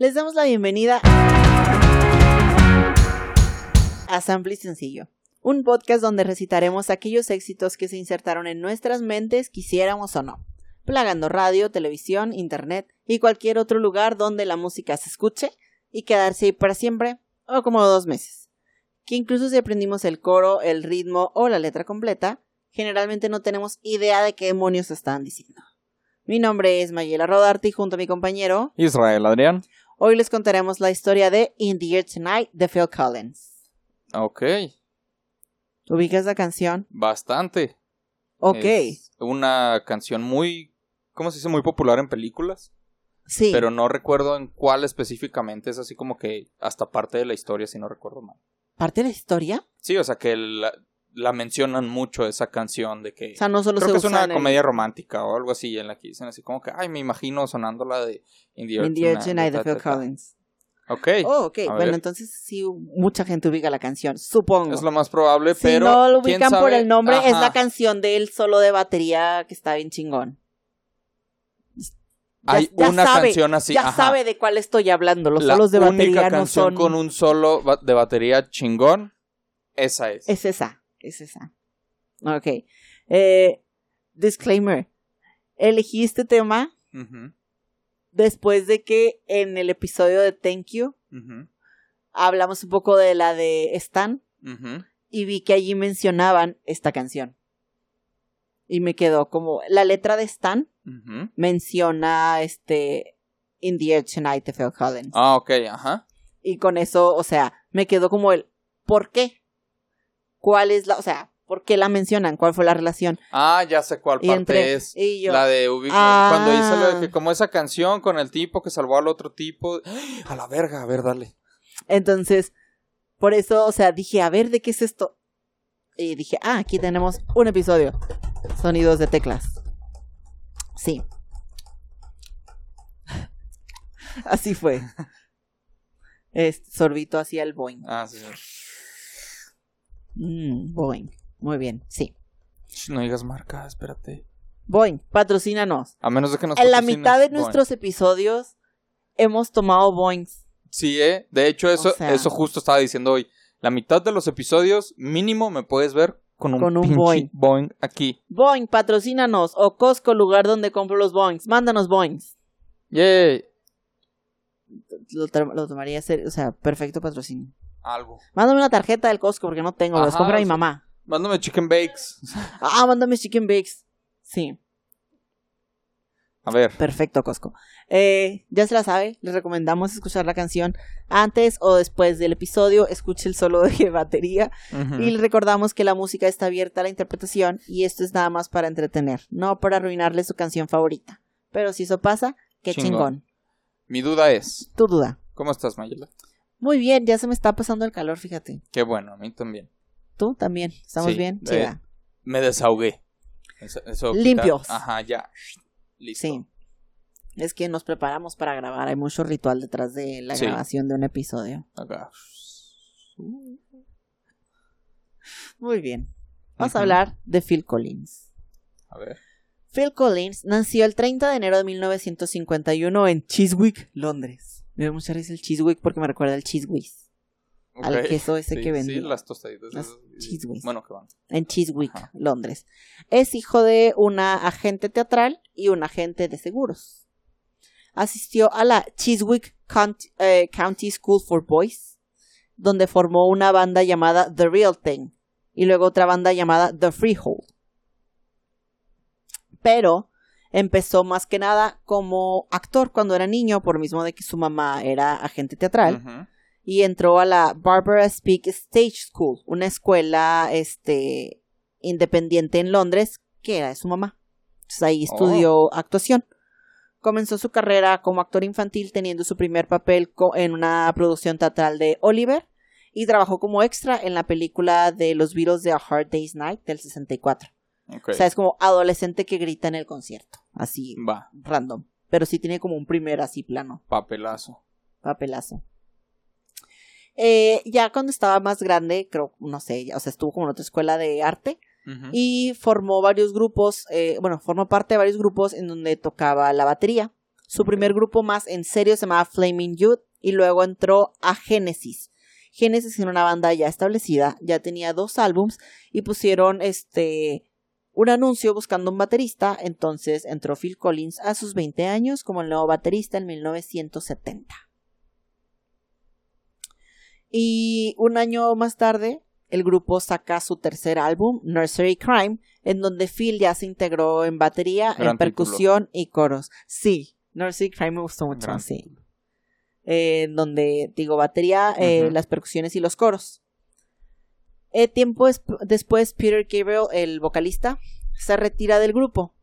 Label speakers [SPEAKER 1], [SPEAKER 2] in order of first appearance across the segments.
[SPEAKER 1] Les damos la bienvenida a Sample Sencillo, un podcast donde recitaremos aquellos éxitos que se insertaron en nuestras mentes, quisiéramos o no, plagando radio, televisión, internet y cualquier otro lugar donde la música se escuche y quedarse ahí para siempre o como dos meses. Que incluso si aprendimos el coro, el ritmo o la letra completa, generalmente no tenemos idea de qué demonios están diciendo. Mi nombre es Mayela Rodarte y junto a mi compañero
[SPEAKER 2] Israel Adrián.
[SPEAKER 1] Hoy les contaremos la historia de In the Air Tonight de Phil Collins.
[SPEAKER 2] Ok.
[SPEAKER 1] ¿Ubicas la canción?
[SPEAKER 2] Bastante.
[SPEAKER 1] Ok.
[SPEAKER 2] Es una canción muy, ¿cómo se dice? Muy popular en películas.
[SPEAKER 1] sí.
[SPEAKER 2] Pero no recuerdo en cuál específicamente. Es así como que hasta parte de la historia, si no recuerdo mal.
[SPEAKER 1] ¿Parte de la historia?
[SPEAKER 2] Sí, o sea que la, la mencionan mucho esa canción de que...
[SPEAKER 1] O sea, no solo
[SPEAKER 2] Creo
[SPEAKER 1] se
[SPEAKER 2] que es
[SPEAKER 1] usa
[SPEAKER 2] una
[SPEAKER 1] el-
[SPEAKER 2] comedia romántica o algo así, en la que dicen así como que, ay, me imagino sonando la de In the Tonight",
[SPEAKER 1] Tonight de Phil. Collins.
[SPEAKER 2] Ok,
[SPEAKER 1] Oh, ok.
[SPEAKER 2] A
[SPEAKER 1] Bueno,
[SPEAKER 2] ver.
[SPEAKER 1] entonces sí, mucha gente ubica la canción, supongo.
[SPEAKER 2] es lo más probable,
[SPEAKER 1] si
[SPEAKER 2] pero...
[SPEAKER 1] no lo
[SPEAKER 2] ¿quién
[SPEAKER 1] ubican por el nombre, es la canción del solo de batería que está bien chingón. Ya-
[SPEAKER 2] Hay
[SPEAKER 1] ya
[SPEAKER 2] una
[SPEAKER 1] sabe,
[SPEAKER 2] canción así,
[SPEAKER 1] ya
[SPEAKER 2] ajá.
[SPEAKER 1] sabe de cuál estoy hablando. Los
[SPEAKER 2] la
[SPEAKER 1] solos de
[SPEAKER 2] única
[SPEAKER 1] batería no
[SPEAKER 2] canción
[SPEAKER 1] son.
[SPEAKER 2] con un solo de batería chingón, esa es.
[SPEAKER 1] Es esa, es esa. Ok. Eh, disclaimer. Elegí este tema después de que en el episodio de Thank You hablamos un poco de la de Stan
[SPEAKER 2] ujú.
[SPEAKER 1] y vi que allí mencionaban esta canción. Y me quedó como la letra de Stan menciona este In the Air Tonight de Phil Collins.
[SPEAKER 2] Ah, ok, ajá.
[SPEAKER 1] Y con eso, o sea, me quedó como el ¿por qué? ¿Cuál es la, o sea, por qué la mencionan? ¿Cuál fue la relación?
[SPEAKER 2] Ah, ya sé cuál
[SPEAKER 1] Y
[SPEAKER 2] parte
[SPEAKER 1] entre
[SPEAKER 2] es.
[SPEAKER 1] y yo
[SPEAKER 2] La de ubic-
[SPEAKER 1] Ah.
[SPEAKER 2] cuando hice lo de que como esa canción con el tipo que salvó al otro tipo. A la verga, a ver, dale.
[SPEAKER 1] Entonces, por eso, o sea, dije, a ver, ¿de qué es esto? Y dije, ah, aquí tenemos un episodio. Sonidos de teclas. Sí. Así fue. Este, sorbito hacia el Boeing.
[SPEAKER 2] Ah, sí.
[SPEAKER 1] Mm, Boeing. Muy bien, sí.
[SPEAKER 2] Sh, No digas marca, espérate.
[SPEAKER 1] Boeing, patrocínanos.
[SPEAKER 2] A menos de que nos
[SPEAKER 1] En la mitad de nuestros episodios hemos tomado Boeings.
[SPEAKER 2] Sí, eh. De hecho, eso,
[SPEAKER 1] O sea-
[SPEAKER 2] eso justo estaba diciendo hoy. La mitad de los episodios, mínimo, me puedes ver con un,
[SPEAKER 1] Con un Boeing.
[SPEAKER 2] Boeing aquí.
[SPEAKER 1] Boeing, patrocínanos. O Costco, lugar donde compro los Boeings. Mándanos Boeings.
[SPEAKER 2] Yay.
[SPEAKER 1] Lo tomaría serio, o sea, perfecto patrocinio.
[SPEAKER 2] Algo.
[SPEAKER 1] Mándame una tarjeta del Costco porque no tengo,
[SPEAKER 2] Ajá,
[SPEAKER 1] compra mi mamá.
[SPEAKER 2] Mándame chicken bakes.
[SPEAKER 1] Ah, mándame chicken bakes. Sí,
[SPEAKER 2] A ver.
[SPEAKER 1] perfecto, Costco. Eh, ya se la sabe, les recomendamos escuchar la canción antes o después del episodio. Escuche el solo de batería. Y les recordamos que la música está abierta a la interpretación y esto es nada más para entretener, no para arruinarle su canción favorita. Pero si eso pasa, qué chingón.
[SPEAKER 2] Chingón. Mi duda es,
[SPEAKER 1] Tu duda.
[SPEAKER 2] ¿cómo estás, Mayela?
[SPEAKER 1] Muy bien, ya se me está pasando el calor, fíjate.
[SPEAKER 2] Qué bueno, a mí también.
[SPEAKER 1] ¿Tú también? ¿Estamos
[SPEAKER 2] Sí,
[SPEAKER 1] bien? Chida.
[SPEAKER 2] Me desahogué. Eso, eso quita-
[SPEAKER 1] Limpios.
[SPEAKER 2] Ajá, ya. Listo.
[SPEAKER 1] Sí. Es que nos preparamos para grabar. Hay mucho ritual detrás de la
[SPEAKER 2] Sí.
[SPEAKER 1] grabación de un episodio.
[SPEAKER 2] Acá.
[SPEAKER 1] Muy bien. Vamos a hablar de Phil Collins.
[SPEAKER 2] A ver.
[SPEAKER 1] Phil Collins nació el 30 de enero de 1951 en Chiswick, Londres. Me da mucha risa el Chiswick porque me recuerda al Cheese Whiz. Al queso ese
[SPEAKER 2] Sí,
[SPEAKER 1] que vendía.
[SPEAKER 2] Sí, las tostaditas.
[SPEAKER 1] Las cheese whiz.
[SPEAKER 2] Bueno, que van.
[SPEAKER 1] En Chiswick,
[SPEAKER 2] Ajá.
[SPEAKER 1] Londres. Es hijo de una agente teatral y un agente de seguros. Asistió a la Chiswick County, eh, County School for Boys, donde formó una banda llamada The Real Thing y luego otra banda llamada The Freehold. Pero empezó más que nada como actor cuando era niño, por mismo de que su mamá era agente teatral y entró a la Barbara Speak Stage School, una escuela este independiente en Londres que era de su mamá. Entonces ahí estudió actuación. Comenzó su carrera como actor infantil teniendo su primer papel en una producción teatral de Oliver y trabajó como extra en la película de los Beatles de A Hard Day's Night del 64. O sea, es como adolescente que grita en el concierto, así
[SPEAKER 2] Va,
[SPEAKER 1] random, pero sí tiene como un primer así plano
[SPEAKER 2] papelazo.
[SPEAKER 1] papelazo. Eh, ya cuando estaba más grande, creo, no sé, ya- o sea, estuvo como en otra escuela de arte y formó varios grupos, eh, bueno, formó parte de varios grupos en donde tocaba la batería. Su primer grupo más en serio se llamaba Flaming Youth y luego entró a Genesis. Genesis era una banda ya establecida, ya tenía dos álbums y pusieron este un anuncio buscando un baterista, entonces entró Phil Collins a sus 20 años como el nuevo baterista en 1970. Y un año más tarde, el grupo saca su tercer álbum, Nursery Crime, en donde Phil ya se integró en batería,
[SPEAKER 2] Gran
[SPEAKER 1] en percusión y coros. Sí, Nursery Crime me gustó mucho,
[SPEAKER 2] Gran
[SPEAKER 1] sí. Eh, en donde, digo, batería, eh, las percusiones y los coros. Eh, tiempo desp- después, Peter Gabriel, el vocalista, se retira del grupo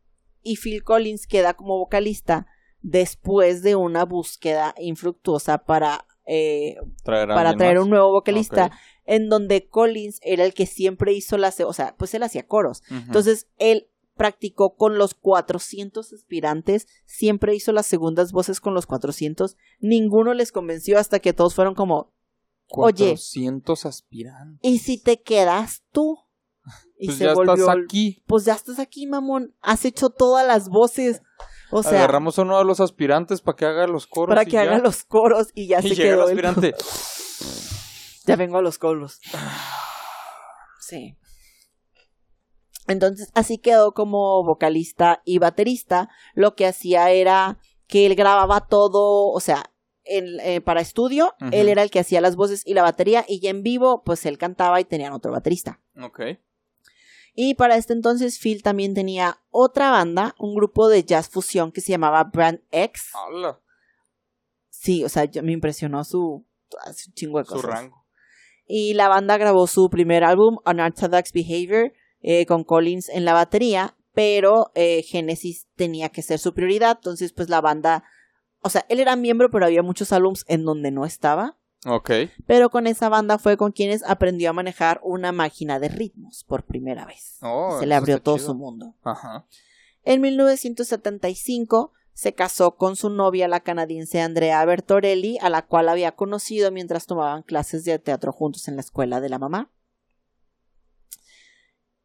[SPEAKER 1] y Phil Collins queda como vocalista después de una búsqueda infructuosa para, eh,
[SPEAKER 2] Traer
[SPEAKER 1] para traer un nuevo vocalista en donde Collins era el que siempre hizo las, o sea, pues él hacía coros. Entonces, él practicó con los 400 aspirantes, siempre hizo las segundas voces con los 400, ninguno les convenció hasta que todos fueron como, oye.
[SPEAKER 2] 400 aspirantes.
[SPEAKER 1] ¿y si te quedas tú? Y
[SPEAKER 2] Pues
[SPEAKER 1] se
[SPEAKER 2] ya
[SPEAKER 1] volvió,
[SPEAKER 2] estás aquí.
[SPEAKER 1] pues ya estás aquí, mamón, has hecho todas las voces, o sea,
[SPEAKER 2] Agarramos a uno de los aspirantes para que haga los coros.
[SPEAKER 1] para
[SPEAKER 2] y
[SPEAKER 1] que
[SPEAKER 2] ya.
[SPEAKER 1] haga los coros y ya
[SPEAKER 2] Y
[SPEAKER 1] se
[SPEAKER 2] llega el
[SPEAKER 1] quedó él.
[SPEAKER 2] aspirante.
[SPEAKER 1] Ya vengo a los coros. Sí. Entonces, así quedó como vocalista y baterista. Lo que hacía era que él grababa todo, o sea, en- eh, para estudio, él era el que hacía las voces y la batería, y ya en vivo, pues él cantaba y tenían otro baterista.
[SPEAKER 2] Ok.
[SPEAKER 1] Y para este entonces, Phil también tenía otra banda, un grupo de jazz fusión que se llamaba Brand X.
[SPEAKER 2] Hala,
[SPEAKER 1] Sí, o sea, yo- me impresionó su, su chingo de
[SPEAKER 2] su
[SPEAKER 1] cosas.
[SPEAKER 2] rango.
[SPEAKER 1] Y la banda grabó su primer álbum, Unorthodox Behavior, eh, con Collins en la batería, pero eh, Genesis tenía que ser su prioridad, entonces pues la banda, o sea, él era miembro, pero había muchos álbums en donde no estaba,
[SPEAKER 2] Ok.
[SPEAKER 1] pero con esa banda fue con quienes aprendió a manejar una máquina de ritmos por primera vez.
[SPEAKER 2] Oh,
[SPEAKER 1] Se le abrió todo
[SPEAKER 2] chido.
[SPEAKER 1] su mundo.
[SPEAKER 2] Ajá.
[SPEAKER 1] En 1975 se casó con su novia, la canadiense Andrea Bertorelli, a la cual había conocido mientras tomaban clases de teatro juntos en la escuela de la mamá.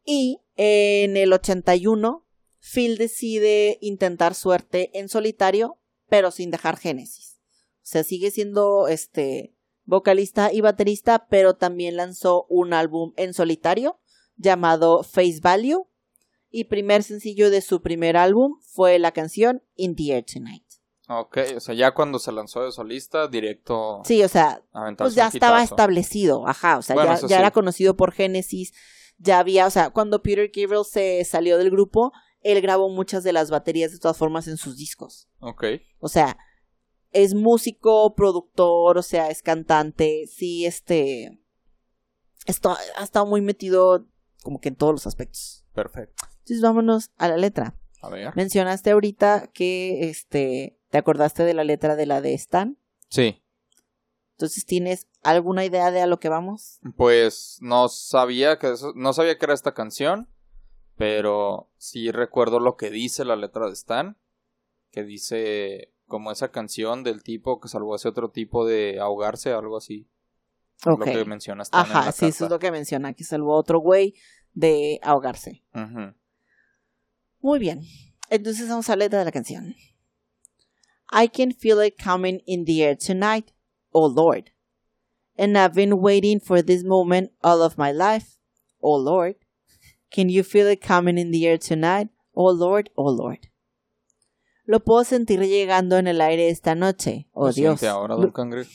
[SPEAKER 1] Y en el 81, Phil decide intentar suerte en solitario, pero sin dejar Génesis. O sea, sigue siendo este vocalista y baterista, pero también lanzó un álbum en solitario llamado Face Value y primer sencillo de su primer álbum fue la canción In the Air Tonight.
[SPEAKER 2] Ok, o sea, ya cuando se lanzó de solista, directo
[SPEAKER 1] Sí, o sea, pues ya estaba establecido, ajá, o sea,
[SPEAKER 2] Bueno,
[SPEAKER 1] ya, ya
[SPEAKER 2] sí.
[SPEAKER 1] era conocido por Genesis, ya había, o sea, cuando Peter Gabriel se salió del grupo, él grabó muchas de las baterías de todas formas en sus discos.
[SPEAKER 2] Ok.
[SPEAKER 1] O sea, es músico, productor, o sea, es cantante, sí, este, esto ha estado muy metido como que en todos los aspectos.
[SPEAKER 2] Perfecto.
[SPEAKER 1] Entonces vámonos a la letra.
[SPEAKER 2] A ver.
[SPEAKER 1] Mencionaste ahorita que este te acordaste de la letra de la de Stan.
[SPEAKER 2] Sí.
[SPEAKER 1] Entonces, ¿tienes alguna idea de a lo que vamos?
[SPEAKER 2] Pues no sabía que eso, no sabía que era esta canción, pero sí recuerdo lo que dice la letra de Stan, que dice como esa canción del tipo que salvó a ese otro tipo de ahogarse, algo así.
[SPEAKER 1] Ok.
[SPEAKER 2] Lo que menciona Stan en
[SPEAKER 1] Ajá,
[SPEAKER 2] la
[SPEAKER 1] sí, eso es lo que menciona, que salvó a otro güey de ahogarse.
[SPEAKER 2] Ujú.
[SPEAKER 1] Muy bien. Entonces vamos a la letra de la canción. I can feel it coming in the air tonight, oh Lord. And I've been waiting for this moment all of my life, oh Lord. Can you feel it coming in the air tonight, oh Lord, oh Lord. Lo puedo sentir llegando en el aire esta noche, oh
[SPEAKER 2] ¿Lo
[SPEAKER 1] Dios.
[SPEAKER 2] siente ahora, don Cangrejo?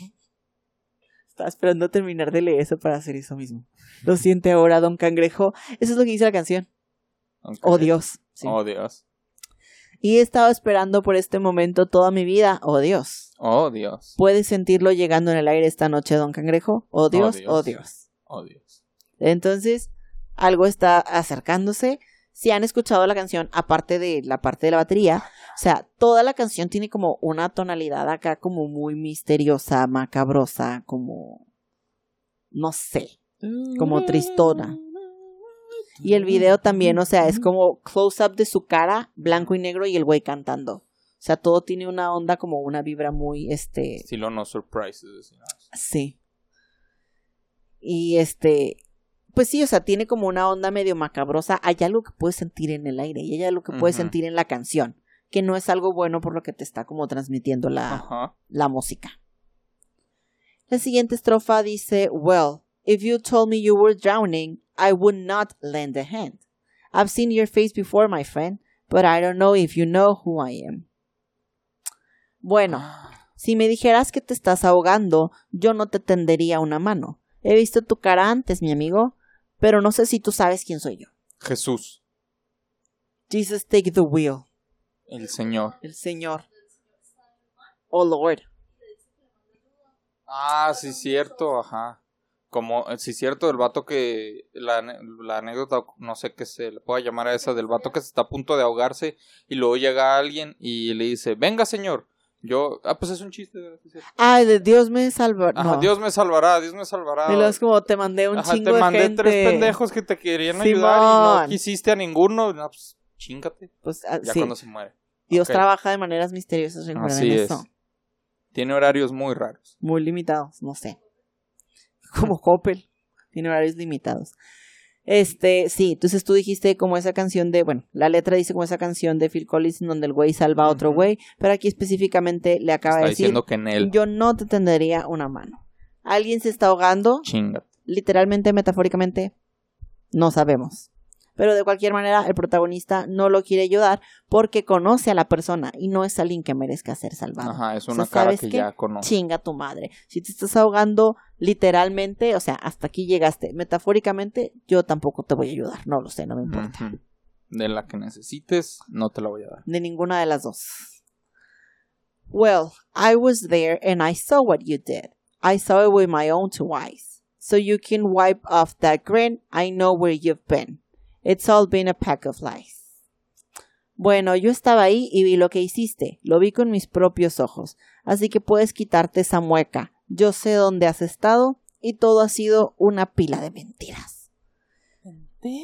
[SPEAKER 1] Estaba esperando terminar de leer eso para hacer eso mismo. Lo siente ahora, don Cangrejo. Eso es lo que dice la canción. Oh Dios. Sí.
[SPEAKER 2] Oh Dios.
[SPEAKER 1] Y he estado esperando por este momento toda mi vida. Oh Dios.
[SPEAKER 2] Oh Dios.
[SPEAKER 1] ¿Puedes sentirlo llegando en el aire esta noche, don Cangrejo? Oh Dios,
[SPEAKER 2] Dios.
[SPEAKER 1] oh Dios.
[SPEAKER 2] Oh Dios.
[SPEAKER 1] Entonces, algo está acercándose. Si han escuchado la canción, aparte de la parte de la batería, o sea, toda la canción tiene como una tonalidad acá como muy misteriosa, macabrosa, como... no sé, como tristona. Y el video también, o sea, es como close-up de su cara, blanco y negro, y el güey cantando. O sea, todo tiene una onda como una vibra muy, este,
[SPEAKER 2] Estilo no surprises.
[SPEAKER 1] sí. Y este, pues sí, o sea, tiene como una onda medio macabrosa. Hay algo que puedes sentir en el aire y hay algo que puedes sentir en la canción, que no es algo bueno por lo que te está como transmitiendo la, la música. La siguiente estrofa dice, Well, if you told me you were drowning, I would not lend a hand. I've seen your face before, my friend, but I don't know if you know who I am. Bueno, si me dijeras que te estás ahogando, yo no te tendería una mano. He visto tu cara antes, mi amigo, pero no sé si tú sabes quién soy yo.
[SPEAKER 2] Jesús,
[SPEAKER 1] Jesus, take the wheel.
[SPEAKER 2] el Señor.
[SPEAKER 1] El Señor. Oh Lord.
[SPEAKER 2] Ah, sí, cierto, ajá. Como, eh, sí, cierto, el vato que, la, la anécdota, no sé qué se le pueda llamar a esa, del vato que se está a punto de ahogarse y luego llega alguien y le dice, venga señor, yo, ah, pues es un chiste.
[SPEAKER 1] Ay, de Dios me salvará.
[SPEAKER 2] Ajá,
[SPEAKER 1] no.
[SPEAKER 2] Dios me salvará, Dios me salvará.
[SPEAKER 1] Y luego es como te mandé un
[SPEAKER 2] Ajá,
[SPEAKER 1] chingo
[SPEAKER 2] te
[SPEAKER 1] de
[SPEAKER 2] mandé
[SPEAKER 1] gente.
[SPEAKER 2] tres pendejos que te querían ayudar y no
[SPEAKER 1] Simón.
[SPEAKER 2] quisiste a ninguno, no, pues chingate,
[SPEAKER 1] Pues, ah,
[SPEAKER 2] ya
[SPEAKER 1] sí,
[SPEAKER 2] cuando se muere.
[SPEAKER 1] Dios
[SPEAKER 2] ok.
[SPEAKER 1] trabaja de maneras misteriosas, recuerden
[SPEAKER 2] Así es.
[SPEAKER 1] eso.
[SPEAKER 2] Tiene horarios muy raros.
[SPEAKER 1] Muy limitados, no sé. Como Coppel. Tiene horarios limitados. Este, sí, entonces tú dijiste como esa canción de, bueno, la letra dice como esa canción de Phil Collins en donde el güey salva a otro güey, pero aquí específicamente le acaba
[SPEAKER 2] Está
[SPEAKER 1] de decir,
[SPEAKER 2] diciendo que en él,
[SPEAKER 1] yo no te tendería una mano. Alguien se está ahogando,
[SPEAKER 2] chingate.
[SPEAKER 1] literalmente, metafóricamente, no sabemos. Pero de cualquier manera, el protagonista no lo quiere ayudar porque conoce a la persona y no es alguien que merezca ser salvado.
[SPEAKER 2] Ajá, es
[SPEAKER 1] O sea,
[SPEAKER 2] una cara
[SPEAKER 1] ¿sabes
[SPEAKER 2] que
[SPEAKER 1] qué?
[SPEAKER 2] ya conoce.
[SPEAKER 1] Chinga tu madre. Si te estás ahogando literalmente, o sea, hasta aquí llegaste. Metafóricamente, yo tampoco te voy a ayudar. No lo sé, no me importa.
[SPEAKER 2] De la que necesites, no te la voy a dar.
[SPEAKER 1] De ninguna de las dos. Well, I was there and I saw what you did. I saw it with my own two eyes. So you can wipe off that grin. I know where you've been. It's all been a pack of lies. Bueno, yo estaba ahí y vi lo que hiciste. Lo vi con mis propios ojos. Así que puedes quitarte esa mueca. Yo sé dónde has estado y todo ha sido una pila de mentiras.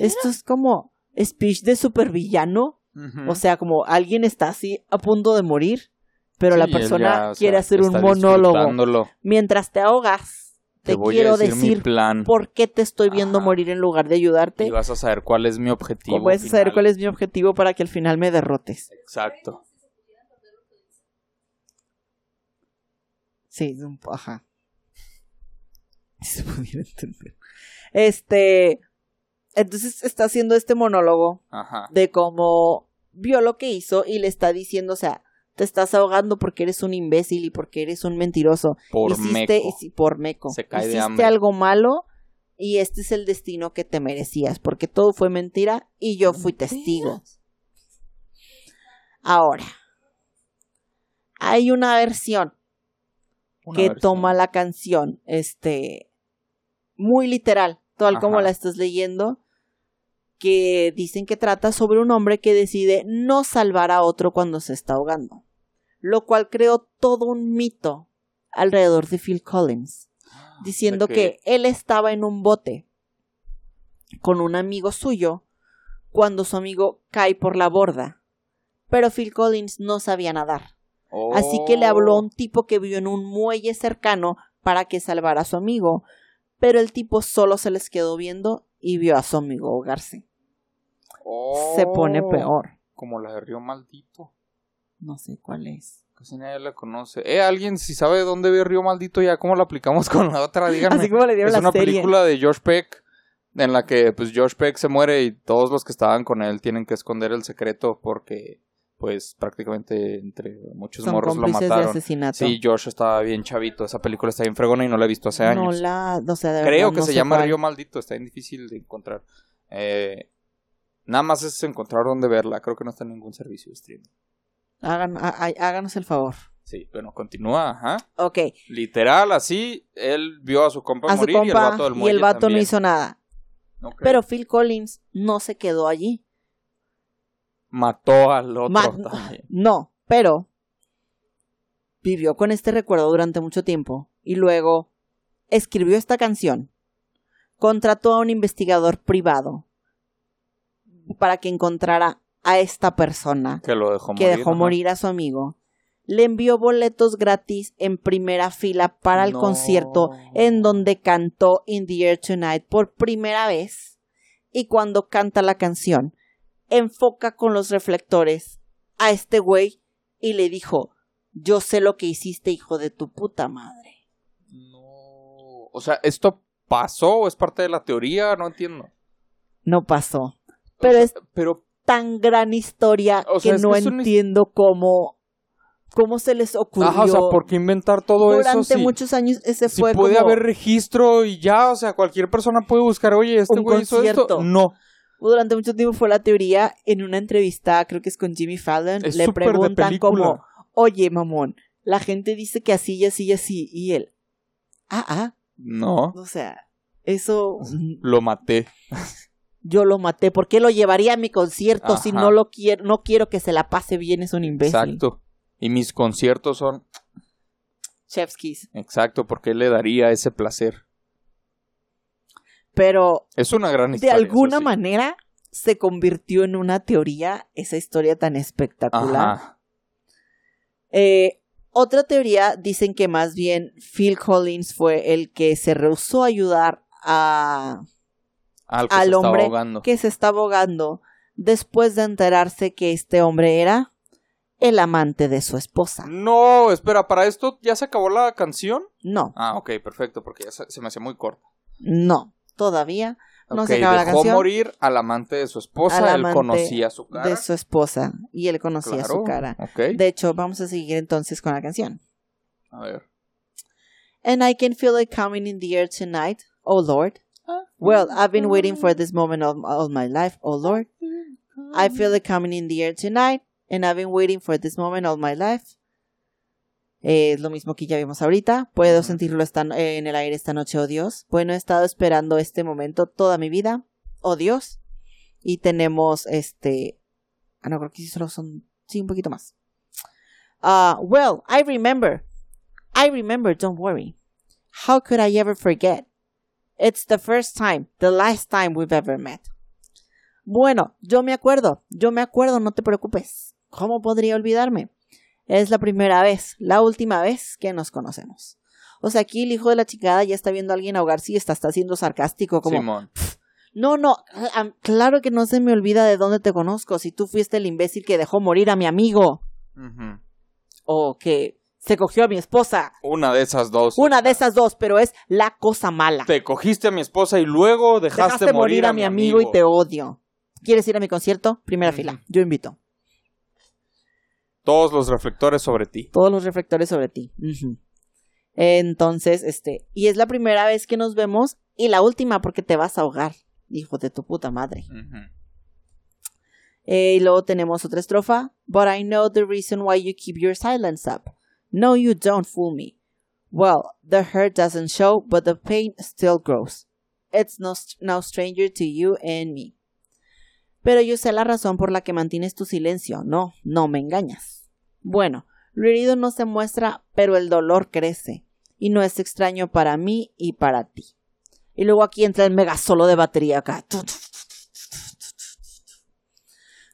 [SPEAKER 1] Esto es como speech de supervillano. O sea, como alguien está así a punto de morir, pero
[SPEAKER 2] Sí,
[SPEAKER 1] la persona
[SPEAKER 2] ya, o sea,
[SPEAKER 1] quiere hacer un monólogo. Mientras te ahogas, te,
[SPEAKER 2] voy
[SPEAKER 1] quiero
[SPEAKER 2] a decir, mi
[SPEAKER 1] decir
[SPEAKER 2] plan
[SPEAKER 1] por qué te estoy viendo
[SPEAKER 2] Ajá.
[SPEAKER 1] morir en lugar de ayudarte.
[SPEAKER 2] y vas a saber cuál es mi objetivo.
[SPEAKER 1] O puedes saber
[SPEAKER 2] final.
[SPEAKER 1] cuál es mi objetivo para que al final me derrotes.
[SPEAKER 2] Exacto.
[SPEAKER 1] Sí, ajá. Si se pudiera entender. Este. Entonces está haciendo este monólogo
[SPEAKER 2] Ajá.
[SPEAKER 1] de cómo vio lo que hizo y le está diciendo, o sea, te estás ahogando porque eres un imbécil y porque eres un mentiroso.
[SPEAKER 2] Por
[SPEAKER 1] hiciste,
[SPEAKER 2] meco.
[SPEAKER 1] hici- por meco.
[SPEAKER 2] Se cae de
[SPEAKER 1] hiciste
[SPEAKER 2] hambre.
[SPEAKER 1] algo malo y este es el destino que te merecías, porque todo fue mentira y yo fui testigo. Ahora, hay una versión
[SPEAKER 2] Una
[SPEAKER 1] que
[SPEAKER 2] versión.
[SPEAKER 1] toma la canción, este, muy literal, tal como la estás leyendo, que dicen que trata sobre un hombre que decide no salvar a otro cuando se está ahogando, lo cual creó todo un mito alrededor de Phil Collins, diciendo
[SPEAKER 2] De
[SPEAKER 1] que él estaba en un bote con un amigo suyo cuando su amigo cae por la borda, pero Phil Collins no sabía nadar. Así que le habló a un tipo que vivió en un muelle cercano para que salvara a su amigo, pero el tipo solo se les quedó viendo y vio a su amigo ahogarse.
[SPEAKER 2] Oh.
[SPEAKER 1] Se pone peor.
[SPEAKER 2] Como la de Río Maldito.
[SPEAKER 1] No sé cuál es.
[SPEAKER 2] Casi nadie la conoce. Eh, alguien, si sabe dónde ve Río Maldito, ya cómo lo aplicamos con la otra, díganme.
[SPEAKER 1] Así como le dieron
[SPEAKER 2] es
[SPEAKER 1] la
[SPEAKER 2] una
[SPEAKER 1] serie.
[SPEAKER 2] película de George Peck en la que pues George Peck se muere y todos los que estaban con él tienen que esconder el secreto porque pues prácticamente entre muchos
[SPEAKER 1] Son
[SPEAKER 2] morros lo
[SPEAKER 1] de
[SPEAKER 2] mataron.
[SPEAKER 1] asesinato.
[SPEAKER 2] Sí, George estaba bien chavito. Esa película está bien fregona y no la he visto hace años.
[SPEAKER 1] No la, sé, de
[SPEAKER 2] Creo
[SPEAKER 1] verdad,
[SPEAKER 2] que
[SPEAKER 1] no
[SPEAKER 2] se llama
[SPEAKER 1] cuál.
[SPEAKER 2] Río Maldito, está bien difícil de encontrar. Eh, nada más es encontrar dónde verla, creo que no está en ningún servicio de streaming.
[SPEAKER 1] Hagan- háganos el favor.
[SPEAKER 2] Sí, bueno, continúa, ajá.
[SPEAKER 1] Ok,
[SPEAKER 2] Literal, así, él vio a su compa
[SPEAKER 1] a su
[SPEAKER 2] morir y el vato del
[SPEAKER 1] y el vato no hizo nada. Pero Phil Collins no se quedó allí.
[SPEAKER 2] mató al otro
[SPEAKER 1] Ma-
[SPEAKER 2] también.
[SPEAKER 1] No, pero vivió con este recuerdo durante mucho tiempo y luego escribió esta canción. Contrató a un investigador privado para que encontrara a esta persona
[SPEAKER 2] Que lo dejó
[SPEAKER 1] que
[SPEAKER 2] morir.
[SPEAKER 1] dejó
[SPEAKER 2] ajá.
[SPEAKER 1] morir a su amigo. Le envió boletos gratis en primera fila para el
[SPEAKER 2] No.
[SPEAKER 1] concierto en donde cantó In the Air Tonight por primera vez. Y cuando canta la canción, enfoca con los reflectores a este güey y le dijo, yo sé lo que hiciste, hijo de tu puta madre.
[SPEAKER 2] No. O sea, ¿esto pasó o es parte de la teoría? No entiendo.
[SPEAKER 1] No pasó. Pero es
[SPEAKER 2] Pero,
[SPEAKER 1] tan gran historia
[SPEAKER 2] O sea,
[SPEAKER 1] que no
[SPEAKER 2] que
[SPEAKER 1] entiendo cómo, cómo se les ocurrió.
[SPEAKER 2] ajá, o sea, ¿por qué inventar todo
[SPEAKER 1] Durante
[SPEAKER 2] eso? Si,
[SPEAKER 1] muchos años ese
[SPEAKER 2] si
[SPEAKER 1] fue
[SPEAKER 2] puede
[SPEAKER 1] como-
[SPEAKER 2] haber registro y ya, o sea, cualquier persona puede buscar, oye, este güey hizo esto. No.
[SPEAKER 1] durante mucho tiempo fue la teoría en una entrevista, creo que es con Jimmy Fallon,
[SPEAKER 2] Es
[SPEAKER 1] le preguntan como, oye, mamón, la gente dice que así y así y así, y él, ah, ah,
[SPEAKER 2] No.
[SPEAKER 1] o sea, eso
[SPEAKER 2] Lo maté.
[SPEAKER 1] yo lo maté, ¿por qué lo llevaría a mi concierto si no lo quiero, no quiero que se la pase bien, es un imbécil.
[SPEAKER 2] Exacto. Y mis conciertos son.
[SPEAKER 1] Chef's Kiss.
[SPEAKER 2] Exacto, porque le daría ese placer.
[SPEAKER 1] Pero
[SPEAKER 2] Es una gran
[SPEAKER 1] de
[SPEAKER 2] historia.
[SPEAKER 1] alguna
[SPEAKER 2] eso sí.
[SPEAKER 1] manera se convirtió en una teoría esa historia tan espectacular.
[SPEAKER 2] Ajá.
[SPEAKER 1] Eh, otra teoría dicen que más bien Phil Collins fue el que se rehusó a ayudar a
[SPEAKER 2] Al, que
[SPEAKER 1] al
[SPEAKER 2] se
[SPEAKER 1] hombre
[SPEAKER 2] ahogando.
[SPEAKER 1] que se está ahogando después de enterarse que este hombre era el amante de su esposa.
[SPEAKER 2] No, espera, ¿para esto ya se acabó la canción?
[SPEAKER 1] No,
[SPEAKER 2] Ah, ok, perfecto, porque ya se, se me hacía muy corta.
[SPEAKER 1] no, todavía no
[SPEAKER 2] Ok,
[SPEAKER 1] se acaba la
[SPEAKER 2] dejó
[SPEAKER 1] canción
[SPEAKER 2] morir al amante de su esposa,
[SPEAKER 1] Al
[SPEAKER 2] él conocía su cara.
[SPEAKER 1] de su esposa y él conocía
[SPEAKER 2] Claro,
[SPEAKER 1] su cara.
[SPEAKER 2] Ok,
[SPEAKER 1] De hecho, vamos a seguir entonces con la canción.
[SPEAKER 2] a ver.
[SPEAKER 1] And I can feel it coming in the air tonight, oh Lord. Well, I've been waiting for this moment all, all my life, oh Lord. I feel it coming in the air tonight, and I've been waiting for this moment all my life. Eh, Es lo mismo que ya vimos ahorita. Puedo sentirlo esta- eh, en el aire esta noche, oh Dios. Bueno, he estado esperando este momento toda mi vida, oh Dios. Y tenemos este. Ah, no, creo que sí solo son. Sí, un poquito más. Ah, well, I remember. I remember, don't worry. How could I ever forget? It's the first time, the last time we've ever met. Bueno, yo me acuerdo, yo me acuerdo, no te preocupes. ¿Cómo podría olvidarme? Es la primera vez, la última vez que nos conocemos. O sea, aquí el hijo de la chingada ya está viendo a alguien ahogarse y está, está siendo sarcástico, como,
[SPEAKER 2] Simón.
[SPEAKER 1] no, no, ah, claro que no se me olvida de dónde te conozco, si tú fuiste el imbécil que dejó morir a mi amigo, o que se cogió a mi esposa.
[SPEAKER 2] Una de esas dos.
[SPEAKER 1] Una de esas dos, pero es la cosa mala.
[SPEAKER 2] Te cogiste a mi esposa y luego dejaste,
[SPEAKER 1] Dejaste morir a mi amigo y te odio. ¿Quieres ir a mi concierto? Primera fila. Yo invito.
[SPEAKER 2] Todos los reflectores sobre ti.
[SPEAKER 1] Todos los reflectores sobre ti. Entonces, este, y es la primera vez que nos vemos y la última porque te vas a ahogar, hijo de tu puta madre. Eh, y luego tenemos otra estrofa. But I know the reason why you keep your silence up. No, you don't fool me. Well, the hurt doesn't show, but the pain still grows. It's no, no stranger to you and me. Pero yo sé la razón por la que mantienes tu silencio. No, no me engañas. Bueno, lo herido no se muestra, pero el dolor crece. Y no es extraño para mí y para ti. Y luego aquí entra el mega solo de batería acá.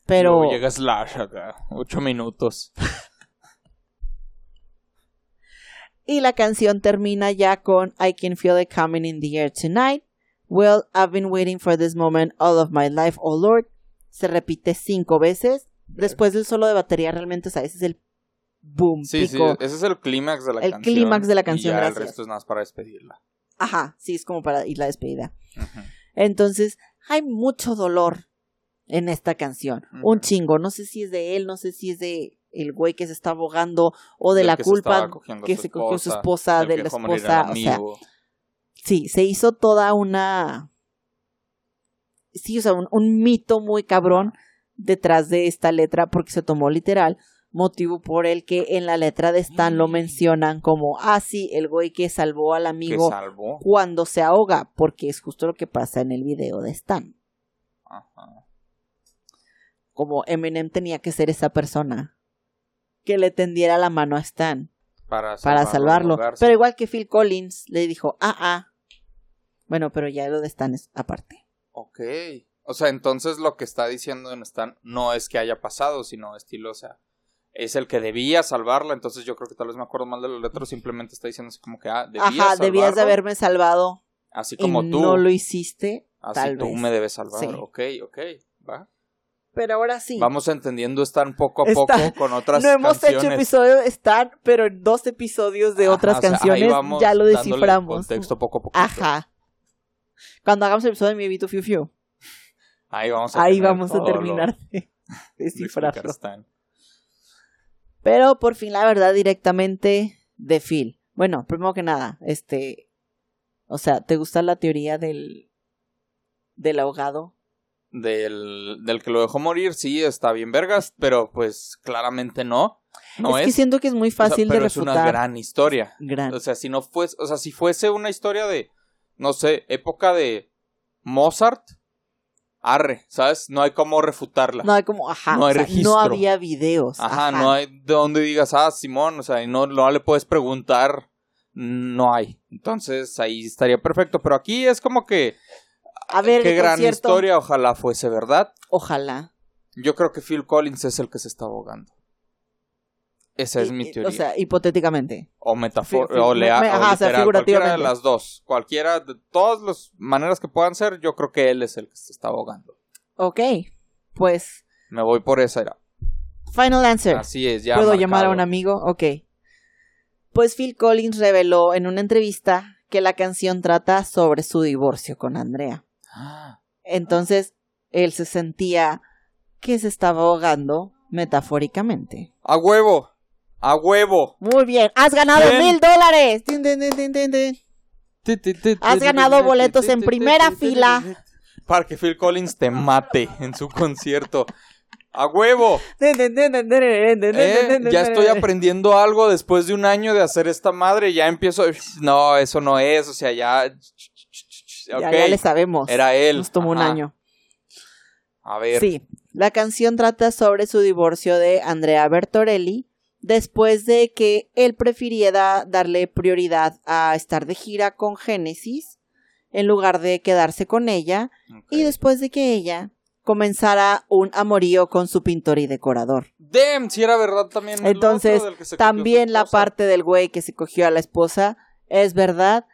[SPEAKER 1] Pero...
[SPEAKER 2] Luego llega Slash acá. Ocho minutos.
[SPEAKER 1] Y la canción termina ya con I can feel it coming in the air tonight. Well, I've been waiting for this moment all of my life, oh Lord. Se repite cinco veces. Después del solo de batería, realmente, o sea, ese es el boom,
[SPEAKER 2] Sí, sí,
[SPEAKER 1] pico.
[SPEAKER 2] ese es el clímax de la
[SPEAKER 1] El
[SPEAKER 2] canción.
[SPEAKER 1] clímax de la canción,
[SPEAKER 2] Y ya el resto es nada más para despedirla.
[SPEAKER 1] Ajá, sí, es como para ir la despedida. Entonces, hay mucho dolor en esta canción. Un chingo. No sé si es de él, no sé si es de el güey que se está abogando o de
[SPEAKER 2] Del
[SPEAKER 1] la
[SPEAKER 2] que
[SPEAKER 1] culpa que se cogió su
[SPEAKER 2] esposa,
[SPEAKER 1] de la esposa. O sea. Sí, se hizo toda una. Sí, o sea, un, un mito muy cabrón detrás de esta letra porque se tomó literal. Motivo por el que en la letra de Stan lo
[SPEAKER 2] Mm.
[SPEAKER 1] mencionan como, ah, sí, el güey que salvó al amigo
[SPEAKER 2] salvó.
[SPEAKER 1] cuando se ahoga, porque es justo lo que pasa en el video de Stan.
[SPEAKER 2] Ajá.
[SPEAKER 1] Como Eminem tenía que ser esa persona que le tendiera la mano a Stan
[SPEAKER 2] Para,
[SPEAKER 1] para
[SPEAKER 2] salvarlo.
[SPEAKER 1] Pero igual que Phil Collins le dijo, ah, ah. Bueno, pero ya lo de Stan es aparte.
[SPEAKER 2] Ok. O sea, entonces lo que está diciendo en Stan no es que haya pasado, sino estilo, o sea, es el que debía salvarla. Entonces yo creo que tal vez me acuerdo mal de la letra, simplemente está diciendo así como que, ah, debías
[SPEAKER 1] Ajá, debías de haberme salvado
[SPEAKER 2] Así
[SPEAKER 1] y
[SPEAKER 2] como tú.
[SPEAKER 1] no lo hiciste.
[SPEAKER 2] así
[SPEAKER 1] tal
[SPEAKER 2] tú
[SPEAKER 1] vez.
[SPEAKER 2] me debes salvar.
[SPEAKER 1] Sí.
[SPEAKER 2] Ok, ok, va.
[SPEAKER 1] Pero ahora sí.
[SPEAKER 2] Vamos entendiendo Stan poco a poco con otras
[SPEAKER 1] no hemos hecho
[SPEAKER 2] canciones.
[SPEAKER 1] episodio de Stan, pero en dos episodios de
[SPEAKER 2] Ajá,
[SPEAKER 1] otras
[SPEAKER 2] o sea,
[SPEAKER 1] canciones ya lo desciframos.
[SPEAKER 2] Contexto poco a poco.
[SPEAKER 1] Ajá. Cuando hagamos el episodio de Mi Vito Fiu Fiu,
[SPEAKER 2] Ahí vamos a
[SPEAKER 1] ahí vamos a
[SPEAKER 2] lo-
[SPEAKER 1] terminar de
[SPEAKER 2] de
[SPEAKER 1] descifrarlo. Pero por fin la verdad directamente de Phil. Bueno, primero que nada, este, o sea, ¿te gusta la teoría del del ahogado?
[SPEAKER 2] Del, del que lo dejó morir, sí, está bien vergas, pero pues claramente no. No
[SPEAKER 1] es,
[SPEAKER 2] es.
[SPEAKER 1] que siento que es muy
[SPEAKER 2] O sea,
[SPEAKER 1] fácil
[SPEAKER 2] pero
[SPEAKER 1] de
[SPEAKER 2] es una
[SPEAKER 1] refutar.
[SPEAKER 2] gran historia.
[SPEAKER 1] Gran.
[SPEAKER 2] O sea, si no fuese, o sea, si fuese una historia de, no sé, época de Mozart, arre, ¿sabes? No hay cómo refutarla.
[SPEAKER 1] No hay como, ajá,
[SPEAKER 2] No hay
[SPEAKER 1] o sea,
[SPEAKER 2] registro.
[SPEAKER 1] no había videos.
[SPEAKER 2] Ajá, no hay de donde digas, ah, Simón, o sea, y no, no le puedes preguntar, no hay. Entonces ahí estaría perfecto, pero aquí es como que,
[SPEAKER 1] A ver,
[SPEAKER 2] qué
[SPEAKER 1] el
[SPEAKER 2] gran
[SPEAKER 1] concierto,
[SPEAKER 2] historia, ojalá fuese verdad.
[SPEAKER 1] Ojalá.
[SPEAKER 2] Yo creo que Phil Collins es el que se está ahogando. Esa es
[SPEAKER 1] Y-
[SPEAKER 2] mi teoría.
[SPEAKER 1] O sea, hipotéticamente.
[SPEAKER 2] o metáfora, o, lea-
[SPEAKER 1] me-
[SPEAKER 2] o
[SPEAKER 1] o sea,
[SPEAKER 2] cualquiera de las dos. Cualquiera, de todas las maneras que puedan ser, yo creo que él es el que se está ahogando.
[SPEAKER 1] Ok. Pues,
[SPEAKER 2] Me voy por esa era.
[SPEAKER 1] final answer.
[SPEAKER 2] Así es, ya.
[SPEAKER 1] ¿Puedo llamar a un amigo? Ok. Pues Phil Collins reveló en una entrevista que la canción trata sobre su divorcio con Andrea. Entonces, él se sentía que se estaba ahogando metafóricamente.
[SPEAKER 2] A huevo, a huevo.
[SPEAKER 1] Muy bien, has ganado mil dólares. Has ganado boletos en primera fila.
[SPEAKER 2] Para que Phil Collins te mate en su concierto. A huevo. Eh, ya estoy aprendiendo algo después de un año de hacer esta madre. Ya empiezo. No, eso no es. O sea, ya.
[SPEAKER 1] Ya, ya le sabemos.
[SPEAKER 2] Era él.
[SPEAKER 1] Nos tomó un año.
[SPEAKER 2] A ver.
[SPEAKER 1] Sí, la canción trata sobre su divorcio de Andrea Bertorelli después de que él prefiriera darle prioridad a estar de gira con Genesis en lugar de quedarse con ella y después de que ella comenzara un amorío con su pintor y decorador.
[SPEAKER 2] Damn, si era verdad también.
[SPEAKER 1] Entonces, También la parte del güey que se cogió a la esposa es verdad.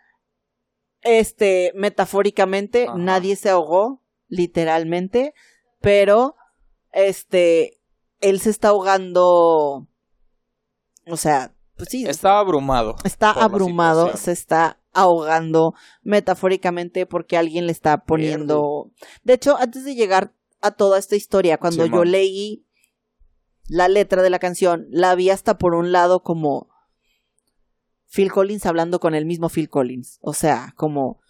[SPEAKER 1] Este, metafóricamente,
[SPEAKER 2] Ajá.
[SPEAKER 1] nadie se ahogó, literalmente, pero este, él se está ahogando, o sea, pues sí,
[SPEAKER 2] Estaba abrumado.
[SPEAKER 1] está abrumado, se está ahogando metafóricamente porque alguien le está poniendo... De hecho, antes de llegar a toda esta historia, cuando yo leí la letra de la canción, la vi hasta por un lado como Phil Collins hablando con el mismo Phil Collins. O sea, como,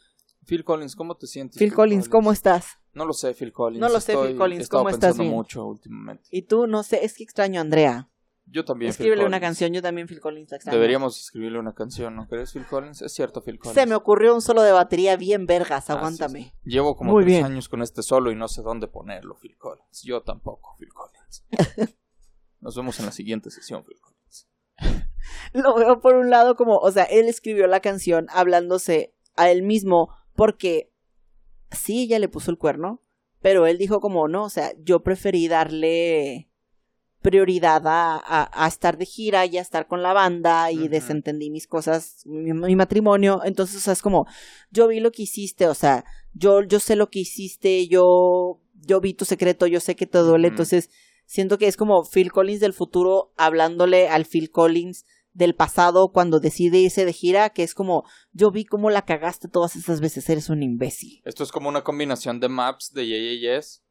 [SPEAKER 2] Phil Collins, ¿cómo te sientes?
[SPEAKER 1] Phil Collins, ¿cómo estás?
[SPEAKER 2] No lo sé, Phil Collins.
[SPEAKER 1] No lo sé,
[SPEAKER 2] Estoy-
[SPEAKER 1] Phil Collins, ¿cómo estás?
[SPEAKER 2] pensando
[SPEAKER 1] Bien.
[SPEAKER 2] mucho últimamente.
[SPEAKER 1] Y tú, no sé, es que extraño a Andrea.
[SPEAKER 2] Yo también, Phil
[SPEAKER 1] Escríbele una canción, yo también Phil Collins la extraño.
[SPEAKER 2] Deberíamos escribirle una canción, ¿no crees, Phil Collins? Es cierto, Phil Collins.
[SPEAKER 1] Se me ocurrió un solo de batería bien vergas,
[SPEAKER 2] Ah,
[SPEAKER 1] aguántame.
[SPEAKER 2] sí, sí. Llevo como
[SPEAKER 1] Muy
[SPEAKER 2] tres
[SPEAKER 1] bien.
[SPEAKER 2] años con este solo y no sé dónde ponerlo, Phil Collins. Yo tampoco, Phil Collins. Nos vemos en la siguiente sesión, Phil Collins.
[SPEAKER 1] lo veo por un lado como, o sea, él escribió la canción hablándose a él mismo porque sí, ella le puso el cuerno, pero él dijo como, no, o sea, yo preferí darle prioridad a, a, a estar de gira y a estar con la banda y desentendí mis cosas, mi, mi matrimonio, entonces, o sea, es como, yo vi lo que hiciste, o sea, yo, yo sé lo que hiciste, yo, yo vi tu secreto, yo sé que te duele, entonces siento que es como Phil Collins del futuro hablándole al Phil Collins del pasado cuando decide irse de gira, que es como, yo vi cómo la cagaste todas esas veces, eres un imbécil.
[SPEAKER 2] Esto es como una combinación de maps de Yeah, Yes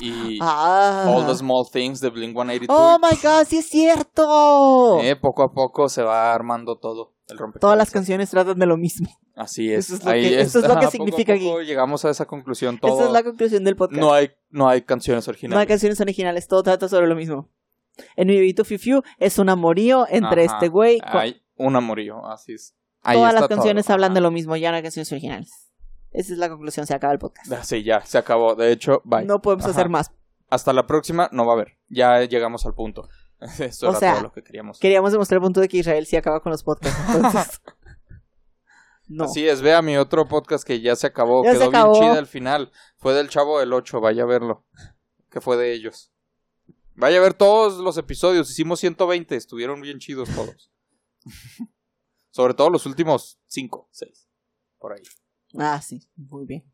[SPEAKER 2] y
[SPEAKER 1] Ah.
[SPEAKER 2] All the Small Things de Blink 182.
[SPEAKER 1] Oh my god, sí es cierto.
[SPEAKER 2] Eh, poco a poco se va armando todo. El.
[SPEAKER 1] Todas las canciones tratan de lo mismo.
[SPEAKER 2] Así es.
[SPEAKER 1] Eso es lo
[SPEAKER 2] Ahí
[SPEAKER 1] que- eso es lo que significa
[SPEAKER 2] poco a poco Llegamos a esa conclusión. Todo.
[SPEAKER 1] Esa es la conclusión del podcast.
[SPEAKER 2] no, hay, no hay canciones
[SPEAKER 1] No
[SPEAKER 2] originales.
[SPEAKER 1] hay canciones originales, todo trata sobre lo mismo. En mi bebito Fiu es un amorío entre
[SPEAKER 2] Ajá.
[SPEAKER 1] este güey.
[SPEAKER 2] Hay un amorío, así es. Ahí
[SPEAKER 1] Todas las canciones
[SPEAKER 2] todo.
[SPEAKER 1] hablan de lo mismo, ya no hay canciones originales. Esa es la conclusión, se acaba el podcast.
[SPEAKER 2] Ah, Sí, ya, se acabó. De hecho, bye.
[SPEAKER 1] No podemos
[SPEAKER 2] Ajá.
[SPEAKER 1] hacer más.
[SPEAKER 2] Hasta la próxima no va a haber. Ya llegamos al punto. Eso
[SPEAKER 1] O
[SPEAKER 2] era
[SPEAKER 1] sea,
[SPEAKER 2] todo lo que queríamos.
[SPEAKER 1] Queríamos demostrar el punto de que Israel sí acaba con los podcasts. Entonces. no.
[SPEAKER 2] Así es, vea mi otro podcast que ya se acabó.
[SPEAKER 1] Ya se
[SPEAKER 2] Quedó
[SPEAKER 1] acabó.
[SPEAKER 2] bien chida al final. Fue del Chavo del 8, vaya a verlo. Que fue de ellos. Vaya a ver todos los episodios. Hicimos 120, estuvieron bien chidos todos. Sobre todo los últimos 5, 6. Por ahí.
[SPEAKER 1] Ah, sí, muy bien.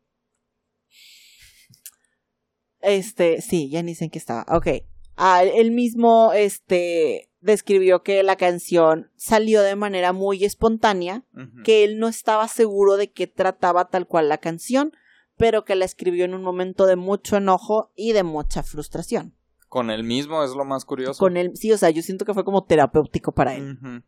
[SPEAKER 1] Este, sí, ya ni sé en qué estaba. Ok. Ah, él mismo, este, describió que la canción salió de manera muy espontánea, que él no estaba seguro de qué trataba tal cual la canción, pero que la escribió en un momento de mucho enojo y de mucha frustración.
[SPEAKER 2] Con él mismo es lo más curioso.
[SPEAKER 1] Con él, sí, o sea, yo siento que fue como terapéutico para él.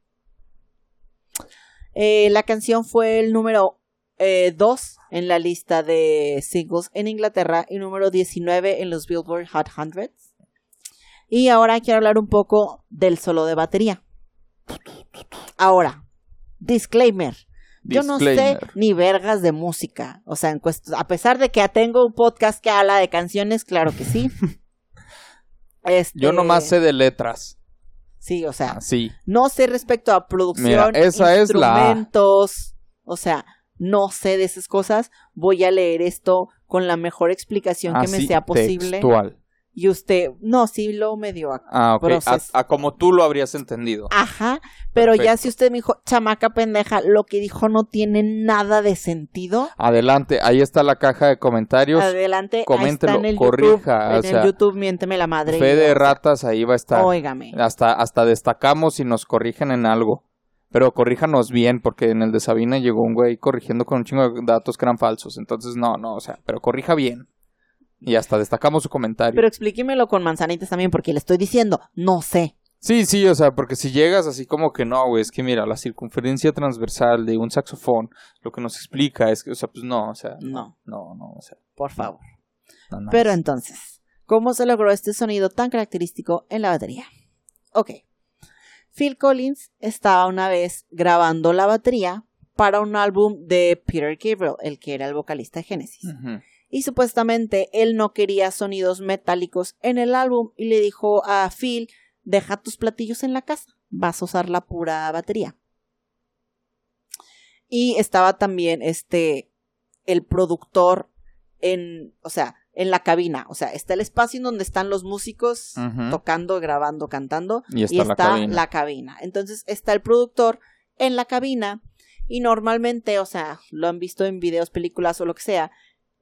[SPEAKER 1] Eh, la canción fue el número 2 en la lista de singles en Inglaterra y número 19 en los Billboard Hot 100. Y ahora quiero hablar un poco del solo de batería. Ahora, disclaimer. Yo no sé ni vergas de música. O sea, en a pesar de que tengo un podcast que habla de canciones, claro que sí. Este,
[SPEAKER 2] Yo nomás sé de letras.
[SPEAKER 1] Sí, o sea,
[SPEAKER 2] Así.
[SPEAKER 1] no sé respecto a producción,
[SPEAKER 2] Mira, esa es la
[SPEAKER 1] instrumentos, o sea, no sé de esas cosas. Voy a leer esto con la mejor explicación que me sea posible.
[SPEAKER 2] Textual.
[SPEAKER 1] Y usted, no, sí lo medio a-
[SPEAKER 2] Ah. A,
[SPEAKER 1] Proceso.
[SPEAKER 2] a como tú lo habrías entendido.
[SPEAKER 1] Ajá, pero ya si usted me dijo, chamaca pendeja, lo que dijo no tiene nada de sentido.
[SPEAKER 2] Adelante, ahí está la caja de comentarios.
[SPEAKER 1] Adelante,
[SPEAKER 2] coméntelo,
[SPEAKER 1] en el
[SPEAKER 2] corrija,
[SPEAKER 1] YouTube,
[SPEAKER 2] o
[SPEAKER 1] en el YouTube, miénteme la madre.
[SPEAKER 2] Fe de ratas, ahí va a estar.
[SPEAKER 1] Óigame.
[SPEAKER 2] Hasta, hasta destacamos si nos corrigen en algo. Pero corríjanos bien, porque en el de Sabina llegó un güey corrigiendo con un chingo de datos que eran falsos. Entonces, no, no, o sea, pero corrija bien. Y hasta destacamos su comentario.
[SPEAKER 1] Pero explíquemelo con manzanitas también, porque le estoy diciendo, no sé.
[SPEAKER 2] Sí, sí, o sea, porque si llegas así como que no, güey, es que mira, la circunferencia transversal de un saxofón, lo que nos explica es que, o sea, pues no, o sea,
[SPEAKER 1] No,
[SPEAKER 2] no, no, o sea,
[SPEAKER 1] por favor.
[SPEAKER 2] no, no
[SPEAKER 1] Pero
[SPEAKER 2] es.
[SPEAKER 1] entonces, ¿cómo se logró este sonido tan característico en la batería? Ok. Phil Collins estaba una vez grabando la batería para un álbum de Peter Gabriel, el que era el vocalista de Genesis. Y supuestamente él no quería sonidos metálicos en el álbum y le dijo a Phil, deja tus platillos en la casa, vas a usar la pura batería. Y estaba también este, el productor en, o sea, en la cabina, o sea, está el espacio en donde están los músicos tocando, grabando, cantando
[SPEAKER 2] Y está la cabina.
[SPEAKER 1] la cabina. Entonces está el productor en la cabina y normalmente, o sea, lo han visto en videos, películas o lo que sea,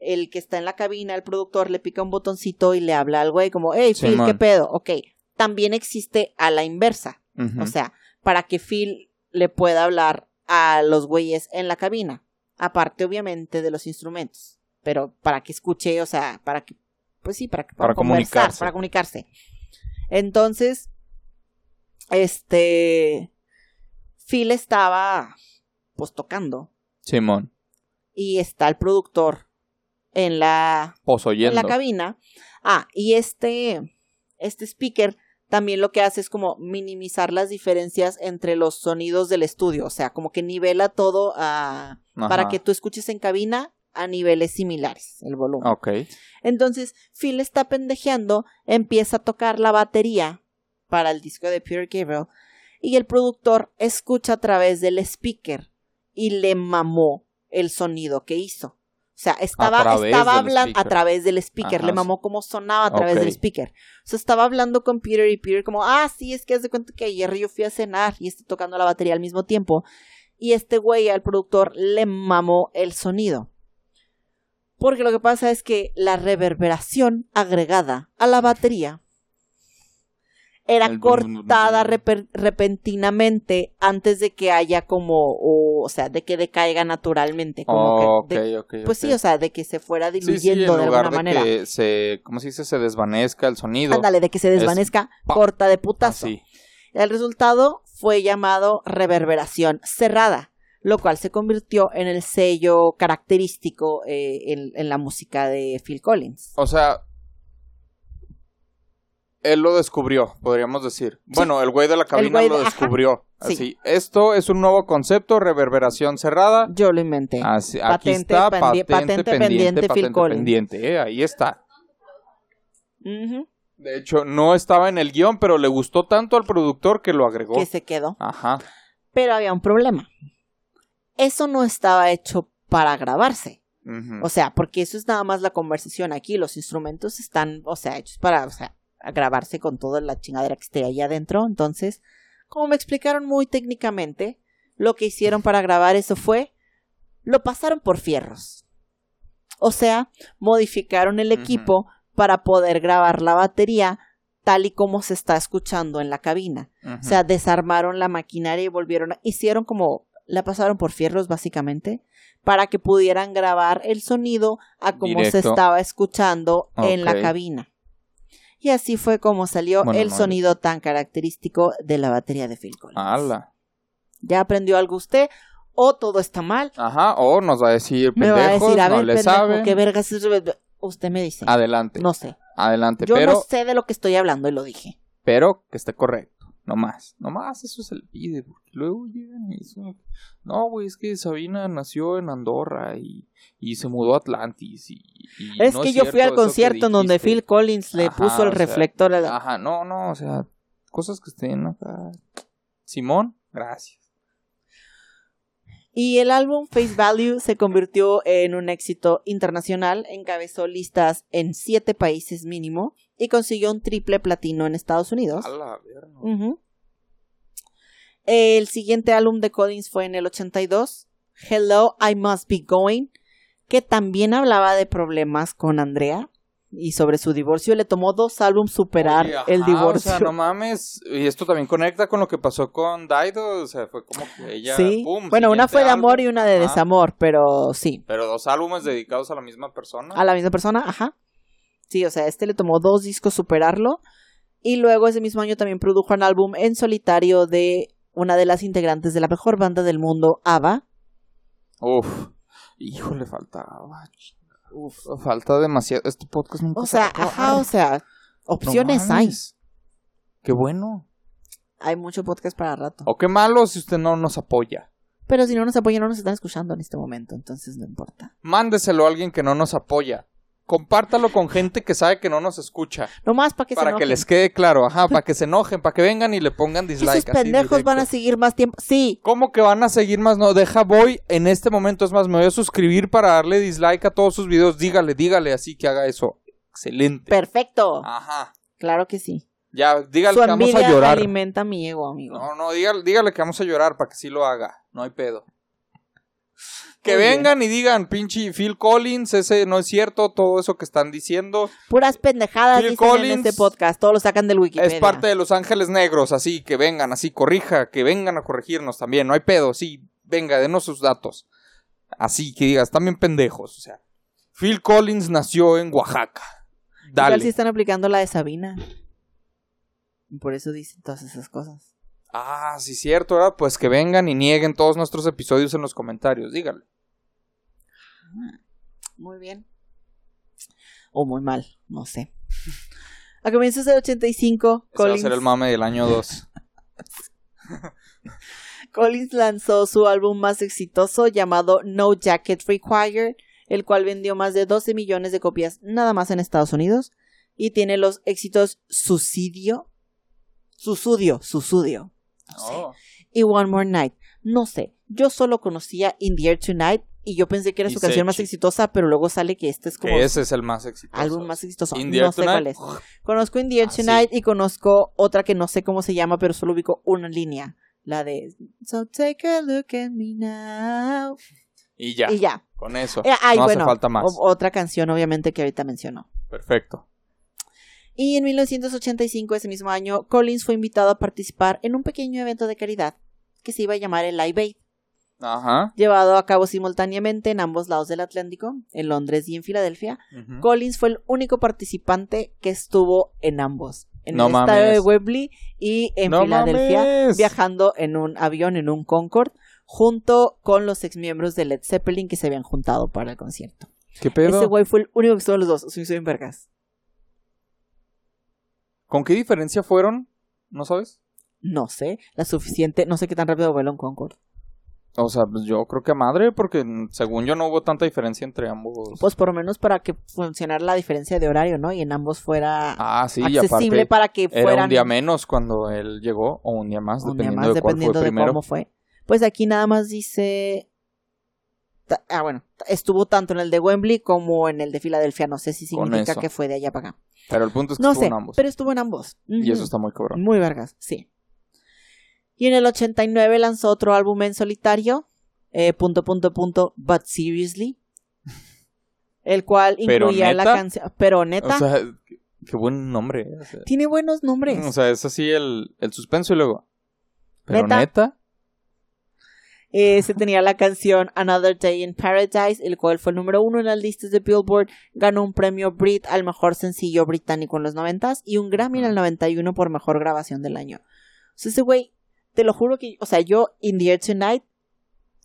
[SPEAKER 1] el que está en la cabina, el productor le pica un botoncito y le habla al güey como, hey Phil,
[SPEAKER 2] Simón.
[SPEAKER 1] ¿qué pedo? Ok, también existe a la inversa, o sea, para que Phil le pueda hablar a los güeyes en la cabina, aparte obviamente de los instrumentos, pero para que escuche, o sea, para que, pues sí, para que pueda
[SPEAKER 2] Para
[SPEAKER 1] conversar,
[SPEAKER 2] comunicarse.
[SPEAKER 1] para comunicarse. Entonces, este, Phil estaba, pues, tocando
[SPEAKER 2] Simón,
[SPEAKER 1] y está el productor en la, en la cabina. Ah, y este, este speaker también lo que hace es como minimizar las diferencias entre los sonidos del estudio, o sea, como que nivela todo a, para que tú escuches en cabina a niveles similares, el volumen.
[SPEAKER 2] Ok.
[SPEAKER 1] Entonces, Phil está pendejeando, empieza a tocar la batería para el disco de Peter Gabriel y el productor escucha a través del speaker y le mamó el sonido que hizo. O sea, estaba, estaba hablando a través del speaker,
[SPEAKER 2] Ajá,
[SPEAKER 1] le mamó cómo sonaba a través del speaker. O sea, estaba hablando con Peter y Peter como, ah, sí, es que haz de cuenta que ayer yo fui a cenar y estoy tocando la batería al mismo tiempo. Y este güey al productor le mamó el sonido. Porque lo que pasa es que la reverberación agregada a la batería era
[SPEAKER 2] El
[SPEAKER 1] cortada repentinamente antes de que haya como, o, o sea, de que decaiga naturalmente. Como que
[SPEAKER 2] Oh, ok,
[SPEAKER 1] de- pues sí, o sea, de que se fuera
[SPEAKER 2] Sí, sí,
[SPEAKER 1] diluyendo
[SPEAKER 2] en
[SPEAKER 1] de
[SPEAKER 2] lugar
[SPEAKER 1] alguna
[SPEAKER 2] de
[SPEAKER 1] manera.
[SPEAKER 2] que se, ¿cómo se dice? Se desvanezca el sonido.
[SPEAKER 1] Ándale, de que se desvanezca corta de putazo.
[SPEAKER 2] Así.
[SPEAKER 1] El resultado fue llamado reverberación cerrada, lo cual se convirtió en el sello característico eh, en, en la música de Phil Collins.
[SPEAKER 2] O sea, él lo descubrió, podríamos decir. Bueno, el güey de la cabina lo
[SPEAKER 1] ajá.
[SPEAKER 2] descubrió.
[SPEAKER 1] Sí.
[SPEAKER 2] Así, esto es un nuevo concepto, reverberación cerrada.
[SPEAKER 1] Yo lo inventé.
[SPEAKER 2] Así, aquí
[SPEAKER 1] Patente
[SPEAKER 2] está,
[SPEAKER 1] pendi-
[SPEAKER 2] patente,
[SPEAKER 1] patente
[SPEAKER 2] pendiente,
[SPEAKER 1] pendiente, Phil
[SPEAKER 2] patente pendiente, eh, ahí está. De hecho, no estaba en el guion, pero le gustó tanto al productor que lo agregó.
[SPEAKER 1] Que se quedó.
[SPEAKER 2] Ajá.
[SPEAKER 1] Pero había un problema. Eso no estaba hecho para grabarse. O sea, porque eso es nada más la conversación aquí. Los instrumentos están, o sea, hechos para, o sea, grabarse con toda la chingadera que esté ahí adentro. Entonces, como me explicaron muy técnicamente, lo que hicieron para grabar eso fue, lo pasaron por fierros. O sea, modificaron el equipo para poder grabar la batería tal y como se está escuchando en la cabina. O sea, desarmaron la maquinaria y volvieron, a- hicieron como, la pasaron por fierros básicamente, para que pudieran grabar el sonido a como se estaba escuchando en la cabina. Y así fue como salió
[SPEAKER 2] Bueno,
[SPEAKER 1] el
[SPEAKER 2] no,
[SPEAKER 1] sonido tan característico de la batería de Phil Collins.
[SPEAKER 2] Ala.
[SPEAKER 1] ¿Ya aprendió algo usted? ¿O todo está mal?
[SPEAKER 2] Ajá, o nos va a decir
[SPEAKER 1] Me va a
[SPEAKER 2] pendejos,
[SPEAKER 1] decir, a
[SPEAKER 2] no le
[SPEAKER 1] pendejo,
[SPEAKER 2] sabe.
[SPEAKER 1] ¿qué vergas es? Usted me dice.
[SPEAKER 2] Adelante,
[SPEAKER 1] No sé.
[SPEAKER 2] adelante,
[SPEAKER 1] Yo
[SPEAKER 2] pero,
[SPEAKER 1] no sé de lo que estoy hablando y lo dije.
[SPEAKER 2] pero que esté correcto, no más, no más, eso se le pide, porque luego llegan y dicen, no, güey, es que Sabina nació en Andorra y, y se mudó a Atlantis y... y
[SPEAKER 1] Es
[SPEAKER 2] no
[SPEAKER 1] que yo fui al concierto en donde
[SPEAKER 2] dijiste".
[SPEAKER 1] Phil Collins le
[SPEAKER 2] Ajá,
[SPEAKER 1] puso el
[SPEAKER 2] sea,
[SPEAKER 1] reflector a la...
[SPEAKER 2] Ajá, no, no, o sea, cosas que estén acá. Simón, gracias.
[SPEAKER 1] Y el álbum Face Value se convirtió en un éxito internacional, encabezó listas en siete países mínimo y consiguió un triple platino en Estados Unidos.
[SPEAKER 2] A la verga.
[SPEAKER 1] El siguiente álbum de Collins fue en el 82, Hello, I Must Be Going, que también hablaba de problemas con Andrea y sobre su divorcio. Le tomó dos álbumes superar
[SPEAKER 2] Oye,
[SPEAKER 1] el divorcio.
[SPEAKER 2] O sea, no mames. Y esto también conecta con lo que pasó con Daido. O sea, fue como que ella.
[SPEAKER 1] sí.
[SPEAKER 2] pum,
[SPEAKER 1] bueno, una fue de
[SPEAKER 2] álbum.
[SPEAKER 1] amor y una de
[SPEAKER 2] Ajá.
[SPEAKER 1] desamor, pero sí.
[SPEAKER 2] Pero dos álbumes dedicados a la misma persona.
[SPEAKER 1] A la misma persona, ajá. Sí, o sea, este le tomó dos discos superarlo. Y luego ese mismo año también produjo un álbum en solitario de una de las integrantes de la mejor banda del mundo, ABBA.
[SPEAKER 2] Uf. Híjole, faltaba. Uf, falta demasiado. Este podcast nunca
[SPEAKER 1] O sea, ajá, o sea,
[SPEAKER 2] No
[SPEAKER 1] opciones hay.
[SPEAKER 2] mames. Qué bueno.
[SPEAKER 1] Hay mucho podcast para rato.
[SPEAKER 2] O qué malo si usted no nos apoya.
[SPEAKER 1] Pero si no nos apoyan, no nos están escuchando en este momento, entonces no importa.
[SPEAKER 2] Mándeselo a alguien que no nos apoya. Compártalo con gente que sabe que no nos escucha.
[SPEAKER 1] Nomás para que se
[SPEAKER 2] para que les quede claro, ajá, para que se enojen, para que vengan y le pongan
[SPEAKER 1] Esos
[SPEAKER 2] dislike. así
[SPEAKER 1] pendejos van a seguir más tiempo. Sí,
[SPEAKER 2] ¿Cómo que van a seguir más? No, deja, voy en este momento, es más, me voy a suscribir para darle dislike a todos sus videos. Dígale, dígale así que haga eso. Excelente.
[SPEAKER 1] perfecto.
[SPEAKER 2] Ajá.
[SPEAKER 1] Claro que sí.
[SPEAKER 2] Ya, dígale
[SPEAKER 1] Su
[SPEAKER 2] que vamos a llorar.
[SPEAKER 1] alimenta mi ego, amigo.
[SPEAKER 2] No, no, dígale, dígale que vamos a llorar para que sí lo haga. No hay pedo. Que
[SPEAKER 1] Muy bien.
[SPEAKER 2] vengan y digan, pinche Phil Collins, ese no es cierto, todo eso que están diciendo.
[SPEAKER 1] Puras pendejadas
[SPEAKER 2] Phil
[SPEAKER 1] dicen en
[SPEAKER 2] Collins
[SPEAKER 1] este podcast. Todos lo sacan del Wikipedia.
[SPEAKER 2] Es parte de Los Ángeles Negros, así que vengan, así corrija, que vengan a corregirnos también, no hay pedo, sí, venga, denos sus datos. Así que digas, también pendejos, o sea. Phil Collins nació en Oaxaca.
[SPEAKER 1] ¿Qué tal si
[SPEAKER 2] Dale.
[SPEAKER 1] están aplicando la de Sabina? Por eso dicen todas esas cosas.
[SPEAKER 2] Ah, sí, cierto, ¿verdad? Pues que vengan y nieguen todos nuestros episodios en los comentarios, dígale.
[SPEAKER 1] Muy bien. O muy mal, no sé. A comienzos del 85,
[SPEAKER 2] Ese va a
[SPEAKER 1] Collins,
[SPEAKER 2] ser el mame del año 2.
[SPEAKER 1] Collins lanzó su álbum más exitoso llamado No Jacket Required, el cual vendió más de 12 millones de copias nada más en Estados Unidos y tiene los éxitos Suicidio, Susudio, Susudio no sé,
[SPEAKER 2] Oh.
[SPEAKER 1] y One More Night. No sé, yo solo conocía In the Air Tonight y yo pensé que era
[SPEAKER 2] Y
[SPEAKER 1] su canción más exitosa, pero luego sale que este es como
[SPEAKER 2] ese es el más exitoso.
[SPEAKER 1] álbum más exitoso.
[SPEAKER 2] In the
[SPEAKER 1] no
[SPEAKER 2] Air
[SPEAKER 1] sé
[SPEAKER 2] Tonight.
[SPEAKER 1] cuál es. Conozco In the Air
[SPEAKER 2] Ah, sí.
[SPEAKER 1] Tonight y conozco otra que no sé cómo se llama, pero solo ubico una línea. La de So take a look at me now.
[SPEAKER 2] Y ya,
[SPEAKER 1] Y ya.
[SPEAKER 2] con eso.
[SPEAKER 1] Eh, ay,
[SPEAKER 2] no
[SPEAKER 1] bueno,
[SPEAKER 2] hace falta más.
[SPEAKER 1] otra canción obviamente que ahorita mencionó.
[SPEAKER 2] Perfecto.
[SPEAKER 1] Y en 1985, ese mismo año, Collins fue invitado a participar en un pequeño evento de caridad que se iba a llamar el Live Aid,
[SPEAKER 2] Ajá.
[SPEAKER 1] llevado a cabo simultáneamente en ambos lados del Atlántico, en Londres y en Filadelfia. Collins fue el único participante que estuvo en ambos, en
[SPEAKER 2] No
[SPEAKER 1] el estadio de
[SPEAKER 2] mames.
[SPEAKER 1] Wembley y en
[SPEAKER 2] ¡No
[SPEAKER 1] Filadelfia,
[SPEAKER 2] mames!
[SPEAKER 1] viajando en un avión, en un Concorde, junto con los exmiembros de Led Zeppelin que se habían juntado para el concierto.
[SPEAKER 2] ¿Qué pedo?
[SPEAKER 1] Ese güey fue el único que estuvo en los dos, soy soy en vergas.
[SPEAKER 2] ¿Con qué diferencia fueron? ¿No sabes?
[SPEAKER 1] No sé, la suficiente, no sé qué tan rápido vuela un Concorde.
[SPEAKER 2] O sea, pues yo creo que a madre, porque mm, según yo no hubo tanta diferencia entre ambos.
[SPEAKER 1] Pues por lo menos para que funcionara la diferencia de horario, ¿no? Y en ambos fuera
[SPEAKER 2] ah, sí,
[SPEAKER 1] accesible para que
[SPEAKER 2] era
[SPEAKER 1] fueran
[SPEAKER 2] un día menos cuando él llegó, o un día más,
[SPEAKER 1] un día
[SPEAKER 2] dependiendo
[SPEAKER 1] más,
[SPEAKER 2] de cuál
[SPEAKER 1] dependiendo
[SPEAKER 2] fue
[SPEAKER 1] de
[SPEAKER 2] primero.
[SPEAKER 1] cómo fue. Pues aquí nada más dice. Ah, bueno, estuvo tanto en el de Wembley como en el de Filadelfia. No sé si significa que fue de allá para acá.
[SPEAKER 2] Pero el punto es que
[SPEAKER 1] No
[SPEAKER 2] estuvo
[SPEAKER 1] sé,
[SPEAKER 2] en ambos.
[SPEAKER 1] pero estuvo en ambos.
[SPEAKER 2] Y eso está muy cabrón.
[SPEAKER 1] Muy vergas, sí. Y en el 89 lanzó otro álbum en solitario, eh, punto, punto, punto, But Seriously. el cual
[SPEAKER 2] ¿Pero
[SPEAKER 1] incluía la canción. Pero neta,
[SPEAKER 2] O sea, qué, buen nombre. o sea.
[SPEAKER 1] tiene buenos nombres.
[SPEAKER 2] O sea, es así el, el suspenso y luego. Pero
[SPEAKER 1] ¿Neta?
[SPEAKER 2] neta.
[SPEAKER 1] Eh, se tenía la canción Another Day in Paradise, el cual fue el número uno en las listas de Billboard. Ganó un premio Brit al mejor sencillo británico en los noventas y un Grammy en el 91 por mejor grabación del año. O sea, ese güey, te lo juro que, o sea, yo In the Air Tonight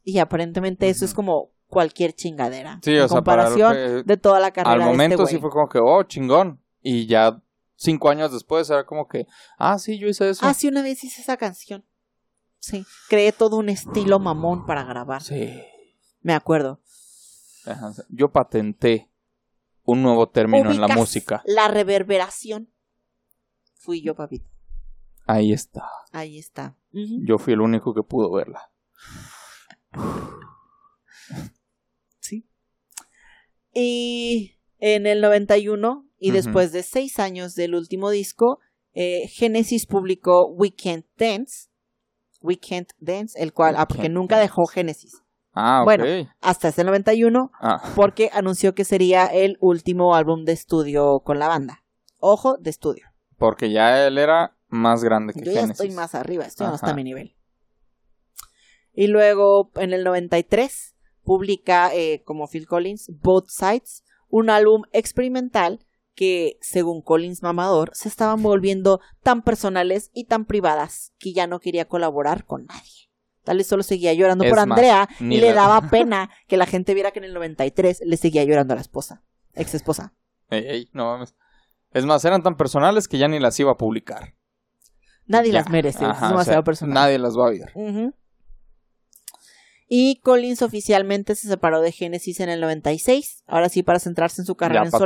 [SPEAKER 1] y aparentemente eso es como cualquier chingadera.
[SPEAKER 2] Sí,
[SPEAKER 1] en
[SPEAKER 2] o sea, para
[SPEAKER 1] comparación
[SPEAKER 2] que-
[SPEAKER 1] de toda la carrera
[SPEAKER 2] Al
[SPEAKER 1] de este
[SPEAKER 2] momento
[SPEAKER 1] güey.
[SPEAKER 2] sí fue como que, oh, chingón. Y ya cinco años después era como que, ah, sí, yo hice eso.
[SPEAKER 1] Ah, sí, una vez hice esa canción. Sí, creé todo un estilo mamón para grabar.
[SPEAKER 2] Sí.
[SPEAKER 1] Me acuerdo.
[SPEAKER 2] Yo patenté un nuevo término en la
[SPEAKER 1] ¿Ubicas
[SPEAKER 2] música.
[SPEAKER 1] La reverberación. Fui yo, papito.
[SPEAKER 2] Ahí está.
[SPEAKER 1] Ahí está.
[SPEAKER 2] Yo fui el único que pudo verla.
[SPEAKER 1] Sí. Y en el 91, y después de seis años del último disco, eh, Genesis publicó We Can't Dance. We Can't Dance, el cual,
[SPEAKER 2] We
[SPEAKER 1] ah, porque nunca dejó Genesis.
[SPEAKER 2] Ah, ok.
[SPEAKER 1] Bueno. Hasta ese 91,
[SPEAKER 2] Ah,
[SPEAKER 1] porque anunció que sería el último álbum de estudio con la banda. Ojo, de estudio.
[SPEAKER 2] porque ya él era más grande que
[SPEAKER 1] Yo ya
[SPEAKER 2] Genesis.
[SPEAKER 1] estoy más arriba, esto no está a
[SPEAKER 2] Ajá.
[SPEAKER 1] mi nivel. Y luego, en el 93, publica, eh, como Phil Collins, Both Sides, un álbum experimental que, según Collins Mamador, se estaban volviendo tan personales y tan privadas que ya no quería colaborar con nadie. Tal vez solo seguía llorando
[SPEAKER 2] Es
[SPEAKER 1] por
[SPEAKER 2] más,
[SPEAKER 1] Andrea y le
[SPEAKER 2] la-
[SPEAKER 1] daba pena que la gente viera que en el 93 le seguía llorando a la esposa, ex esposa.
[SPEAKER 2] Ey, ey, no mames. Es más, eran tan personales que ya ni las iba a publicar.
[SPEAKER 1] Nadie
[SPEAKER 2] Ya.
[SPEAKER 1] las merece,
[SPEAKER 2] Ajá,
[SPEAKER 1] es
[SPEAKER 2] o sea,
[SPEAKER 1] demasiado personal.
[SPEAKER 2] Nadie las va a ver.
[SPEAKER 1] Y Collins oficialmente se separó de Genesis en el 96, ahora sí para centrarse en su carrera en
[SPEAKER 2] todo.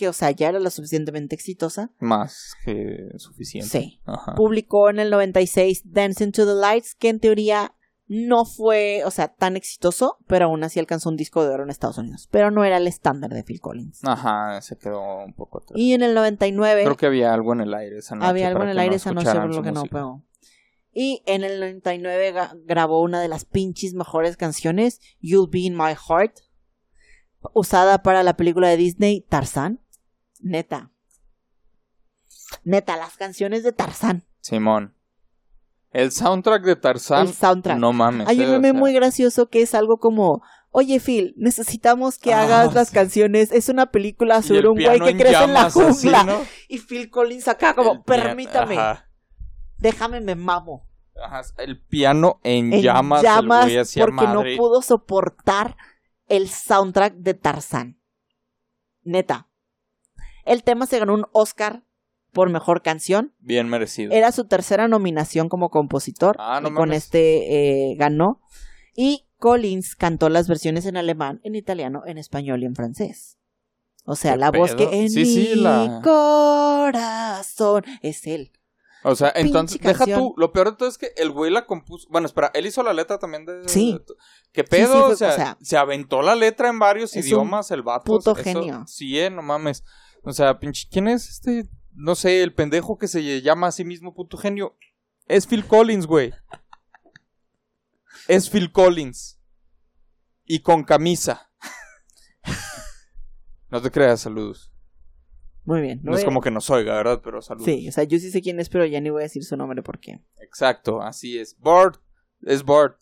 [SPEAKER 1] Que o sea ya era lo suficientemente exitosa.
[SPEAKER 2] Más que suficiente.
[SPEAKER 1] Sí.
[SPEAKER 2] Ajá.
[SPEAKER 1] Publicó en el 96 Dancing to the Lights, que en teoría no fue, o sea, tan exitoso, pero aún así alcanzó un disco de oro en Estados Unidos, pero no era el estándar de Phil Collins.
[SPEAKER 2] Ajá, se quedó un poco atrás.
[SPEAKER 1] Y en el 99
[SPEAKER 2] Creo que había algo en el aire esa noche.
[SPEAKER 1] había algo en el aire
[SPEAKER 2] no
[SPEAKER 1] esa noche por lo que no pegó. Y en el 99 ga- grabó una de las pinches mejores canciones, You'll Be in My Heart, usada para la película de Disney Tarzán. Neta. Neta, las canciones de Tarzán.
[SPEAKER 2] Simón. El soundtrack de Tarzán.
[SPEAKER 1] El soundtrack.
[SPEAKER 2] No mames.
[SPEAKER 1] Hay
[SPEAKER 2] eh,
[SPEAKER 1] un
[SPEAKER 2] o
[SPEAKER 1] meme muy gracioso que es algo como, oye Phil, necesitamos que
[SPEAKER 2] Ah,
[SPEAKER 1] hagas las
[SPEAKER 2] sí.
[SPEAKER 1] canciones. Es una película sobre un güey que crece en la
[SPEAKER 2] así,
[SPEAKER 1] jungla.
[SPEAKER 2] ¿no?
[SPEAKER 1] Y Phil Collins acá como,
[SPEAKER 2] El
[SPEAKER 1] permítame,
[SPEAKER 2] Ajá,
[SPEAKER 1] déjame me mamo.
[SPEAKER 2] ajá, El piano en,
[SPEAKER 1] en
[SPEAKER 2] llamas.
[SPEAKER 1] llamas,
[SPEAKER 2] el
[SPEAKER 1] porque
[SPEAKER 2] madre.
[SPEAKER 1] no pudo soportar el soundtrack de Tarzán. Neta. El tema se ganó un Oscar por mejor canción.
[SPEAKER 2] Bien merecido.
[SPEAKER 1] Era su tercera nominación como compositor.
[SPEAKER 2] Ah, no
[SPEAKER 1] y con este eh, ganó. Y Collins cantó las versiones en alemán, en italiano, en español y en francés. O sea,
[SPEAKER 2] ¿Qué
[SPEAKER 1] la voz que en
[SPEAKER 2] Sí, sí,
[SPEAKER 1] mi
[SPEAKER 2] la-
[SPEAKER 1] corazón es él.
[SPEAKER 2] O sea, entonces, deja tú. Lo peor de todo es que el güey la compuso. Bueno, espera, él hizo la letra también de.
[SPEAKER 1] Sí.
[SPEAKER 2] ¿Qué pedo?
[SPEAKER 1] sí, fue-
[SPEAKER 2] o, sea,
[SPEAKER 1] o sea,
[SPEAKER 2] se aventó la letra en varios
[SPEAKER 1] es un
[SPEAKER 2] idiomas, el vato.
[SPEAKER 1] puto
[SPEAKER 2] eso-
[SPEAKER 1] genio.
[SPEAKER 2] Sí, eh, no mames. O sea, pinche. ¿Quién es este? No sé, el pendejo que se llama a sí mismo puto genio. Es Phil Collins, güey. Es Phil Collins. Y con camisa. No te creas, saludos.
[SPEAKER 1] Muy bien.
[SPEAKER 2] No es
[SPEAKER 1] a-
[SPEAKER 2] como que nos oiga, ¿verdad? Pero saludos.
[SPEAKER 1] Sí, o sea, yo sí sé quién es, pero ya ni voy a decir su nombre porque.
[SPEAKER 2] Exacto, así es. Bart, es Bart.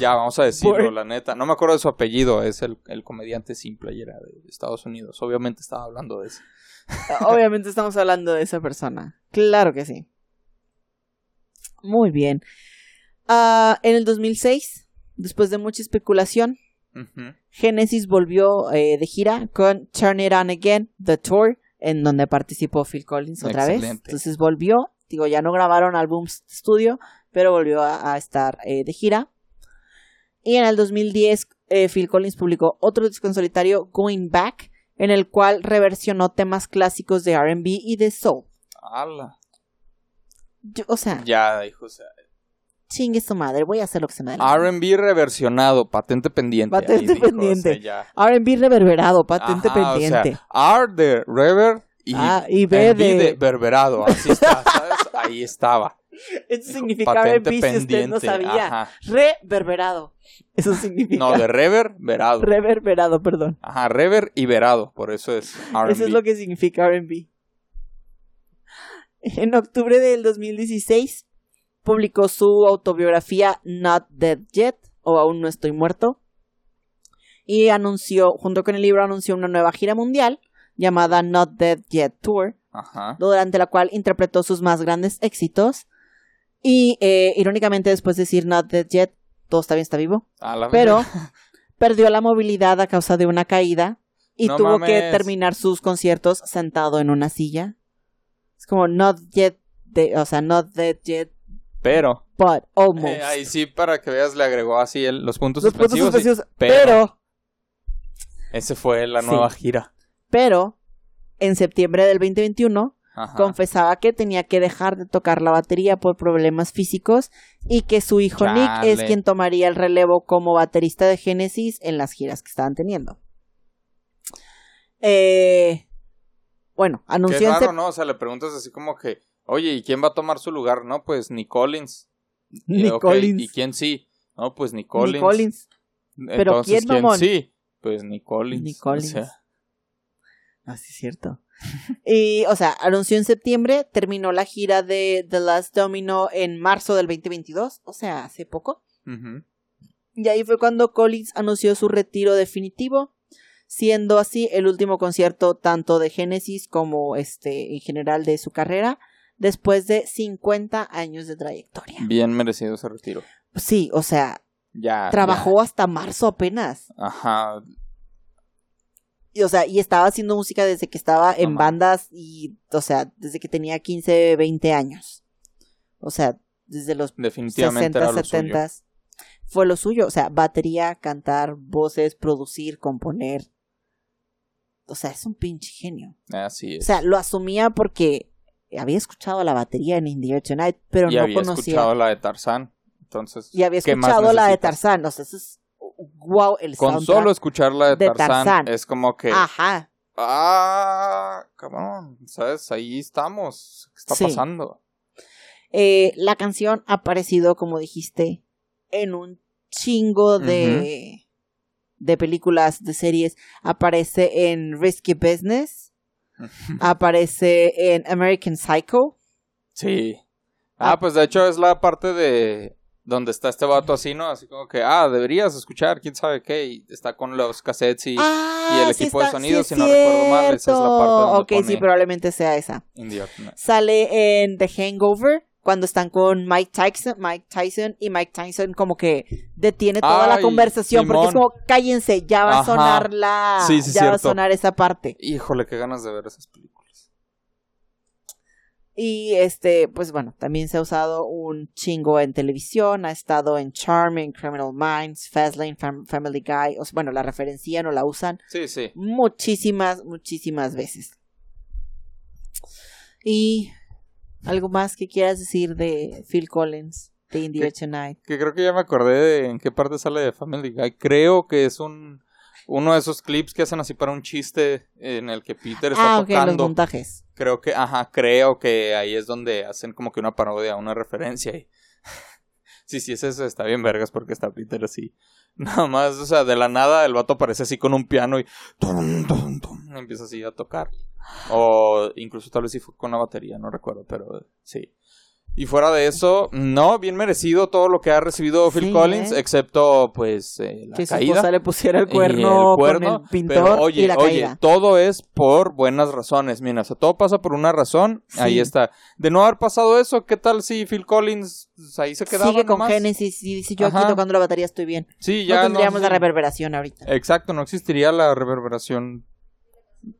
[SPEAKER 2] Ya, vamos a decirlo, la neta. No me acuerdo de su apellido, es el, el comediante simple y era de Estados Unidos. Obviamente estaba hablando de eso.
[SPEAKER 1] Obviamente estamos hablando de esa persona. Claro que sí. Muy bien. Ah, en el 2006, después de mucha especulación,
[SPEAKER 2] Ujú.
[SPEAKER 1] Genesis volvió eh, de gira con Turn It On Again, The Tour, en donde participó Phil Collins otra vez.
[SPEAKER 2] Excelente.
[SPEAKER 1] Entonces volvió, digo, ya no grabaron álbums de estudio, pero volvió a, a estar eh, de gira. Y en el 2010, eh, Phil Collins publicó otro disco en solitario, Going Back, en el cual reversionó temas clásicos de RB y de soul.
[SPEAKER 2] Ala.
[SPEAKER 1] Yo- o sea,
[SPEAKER 2] Ya, hijo, o sea.
[SPEAKER 1] chingue su madre, voy a hacer lo que se me dé.
[SPEAKER 2] RB reversionado, patente pendiente.
[SPEAKER 1] Patente
[SPEAKER 2] dijo, o sea,
[SPEAKER 1] pendiente. R&B reverberado, patente
[SPEAKER 2] Ajá, o sea,
[SPEAKER 1] pendiente.
[SPEAKER 2] R de rever y,
[SPEAKER 1] Ah, y B
[SPEAKER 2] B
[SPEAKER 1] de-
[SPEAKER 2] verberado. Así está, ¿sabes? Ahí estaba.
[SPEAKER 1] Eso significa
[SPEAKER 2] Patente
[SPEAKER 1] R&B si usted no
[SPEAKER 2] pendiente,
[SPEAKER 1] sabía.
[SPEAKER 2] ajá.
[SPEAKER 1] Reverberado. Eso significa.
[SPEAKER 2] No, de rever, verado.
[SPEAKER 1] Reverberado, perdón.
[SPEAKER 2] Ajá, rever y verado, por eso es R&B.
[SPEAKER 1] Eso es lo que significa R&B. En octubre del 2016 publicó su autobiografía Not Dead Yet o Aún no estoy muerto y anunció, junto con el libro, anunció una nueva gira mundial llamada Not Dead Yet Tour,
[SPEAKER 2] Ajá.
[SPEAKER 1] durante la cual interpretó sus más grandes éxitos y eh, irónicamente después de decir Not Dead Yet, todo está bien, está vivo,
[SPEAKER 2] la
[SPEAKER 1] pero perdió la movilidad a causa de una caída y
[SPEAKER 2] No
[SPEAKER 1] tuvo que terminar sus conciertos sentado en una silla. Es como not yet, de- o sea, not dead yet,
[SPEAKER 2] Pero,
[SPEAKER 1] but almost.
[SPEAKER 2] eh, ahí sí, para que veas, le agregó así el- los puntos
[SPEAKER 1] Los puntos
[SPEAKER 2] suspensivos. y- pero-
[SPEAKER 1] pero,
[SPEAKER 2] Ese fue la
[SPEAKER 1] Sí.
[SPEAKER 2] nueva gira.
[SPEAKER 1] pero, en septiembre del 2021
[SPEAKER 2] Ajá.
[SPEAKER 1] confesaba que tenía que dejar de tocar la batería por problemas físicos y que su hijo Nick es quien tomaría el relevo como baterista de Genesis en las giras que estaban teniendo. Eh, bueno,
[SPEAKER 2] Qué
[SPEAKER 1] anunció en
[SPEAKER 2] raro, ¿no? O sea, le preguntas así como que, oye, ¿y quién va a tomar su lugar? No, pues ni Collins.
[SPEAKER 1] Nick Collins.
[SPEAKER 2] ¿Y quién sí? No, pues ni Collins.
[SPEAKER 1] Nick Collins. Pero
[SPEAKER 2] Entonces,
[SPEAKER 1] ¿quién, mamón?
[SPEAKER 2] sí? Pues ni Collins.
[SPEAKER 1] Ni
[SPEAKER 2] O
[SPEAKER 1] Collins.
[SPEAKER 2] sea,
[SPEAKER 1] Así Ah, es cierto. Y, o sea, anunció en septiembre, terminó la gira de The Last Domino en marzo del 2022, o sea, hace poco. Y ahí fue cuando Collins anunció su retiro definitivo, siendo así el último concierto tanto de Genesis como este en general de su carrera, después de 50 años de trayectoria.
[SPEAKER 2] Bien merecido ese retiro.
[SPEAKER 1] Sí, o sea,
[SPEAKER 2] Ya.
[SPEAKER 1] trabajó hasta marzo apenas.
[SPEAKER 2] Ajá.
[SPEAKER 1] Y, o sea, y estaba haciendo música desde que estaba en bandas y, o sea, desde que tenía 15, 20 años. O sea, desde los
[SPEAKER 2] Definitivamente
[SPEAKER 1] 60,
[SPEAKER 2] era lo
[SPEAKER 1] 70 fue lo suyo. O sea, batería, cantar, voces, producir, componer. O sea, es un pinche genio.
[SPEAKER 2] Así
[SPEAKER 1] O sea, lo asumía porque había escuchado la batería en In the Air Tonight, pero
[SPEAKER 2] y
[SPEAKER 1] no
[SPEAKER 2] había
[SPEAKER 1] conocía.
[SPEAKER 2] escuchado la de Tarzán. Entonces.
[SPEAKER 1] y había
[SPEAKER 2] ¿qué más
[SPEAKER 1] escuchado la de? Tarzán. O sea, eso es. Wow, el
[SPEAKER 2] Con solo escuchar la de,
[SPEAKER 1] de
[SPEAKER 2] Tarzán,
[SPEAKER 1] Tarzán.
[SPEAKER 2] es como que.
[SPEAKER 1] Ajá.
[SPEAKER 2] Ah, cabrón. ¿Sabes? Ahí estamos. ¿Qué está
[SPEAKER 1] Sí.
[SPEAKER 2] pasando?
[SPEAKER 1] Eh, la canción ha aparecido, como dijiste, en un chingo de, de películas, de series. Aparece en Risky Business. aparece en American Psycho.
[SPEAKER 2] Sí. Ah,
[SPEAKER 1] Ah.
[SPEAKER 2] pues de hecho es la parte de donde está este vato así, ¿no? Así como que, ah, deberías escuchar, quién sabe qué, y está con los cassettes y
[SPEAKER 1] Ah,
[SPEAKER 2] el
[SPEAKER 1] sí
[SPEAKER 2] equipo de sonido,
[SPEAKER 1] sí
[SPEAKER 2] si no recuerdo mal, esa es la parte donde
[SPEAKER 1] Ok, sí,
[SPEAKER 2] pone-
[SPEAKER 1] probablemente sea esa. Sale en The Hangover. Cuando están con Mike Tyson, Mike Tyson y Mike Tyson como que detiene toda la conversación porque es como cállense, ya va a sonar la
[SPEAKER 2] Sí, sí,
[SPEAKER 1] ya va a sonar esa parte.
[SPEAKER 2] Híjole, qué ganas de ver esas películas.
[SPEAKER 1] Y este, pues bueno, también se ha usado un chingo en televisión, ha estado en Charming, Criminal Minds, Fastlane, Fam- Family Guy, o sea, bueno, la referencian o la usan
[SPEAKER 2] Sí, sí.
[SPEAKER 1] muchísimas, muchísimas veces. Y algo más que quieras decir de Phil Collins, de In the
[SPEAKER 2] ¿Qué?
[SPEAKER 1] Air Tonight.
[SPEAKER 2] Que creo que ya me acordé de en qué parte sale de Family Guy. Creo que es un uno de esos clips que hacen así para un chiste en el que Peter está
[SPEAKER 1] Ah, ok, los
[SPEAKER 2] tocando.
[SPEAKER 1] montajes.
[SPEAKER 2] Creo que, ajá, creo que ahí es donde hacen como que una parodia, una referencia. Y... sí, sí, es eso, está bien vergas porque está Peter así. Nada más, o sea, de la nada el vato aparece así con un piano y... tum, tum, tum, empieza así a tocar. O incluso tal vez sí fue con una batería, no recuerdo, pero sí. Y fuera de eso, no, bien merecido todo lo que ha recibido Phil
[SPEAKER 1] Sí,
[SPEAKER 2] Collins,
[SPEAKER 1] ¿eh?
[SPEAKER 2] excepto pues eh, la
[SPEAKER 1] Que su
[SPEAKER 2] caída.
[SPEAKER 1] esposa le pusiera el cuerno,
[SPEAKER 2] el cuerno,
[SPEAKER 1] con el pintor
[SPEAKER 2] pero oye,
[SPEAKER 1] y la
[SPEAKER 2] oye,
[SPEAKER 1] caída.
[SPEAKER 2] todo es por buenas razones, mira, o sea, todo pasa por una razón,
[SPEAKER 1] Sí.
[SPEAKER 2] ahí está. De no haber pasado eso, ¿qué tal si Phil Collins pues, ahí se quedaba
[SPEAKER 1] Sigue con? Genesis y dice yo aquí
[SPEAKER 2] Ajá.
[SPEAKER 1] tocando la batería estoy bien.
[SPEAKER 2] Sí,
[SPEAKER 1] Ya no tendríamos la reverberación ahorita.
[SPEAKER 2] Exacto, no existiría la reverberación.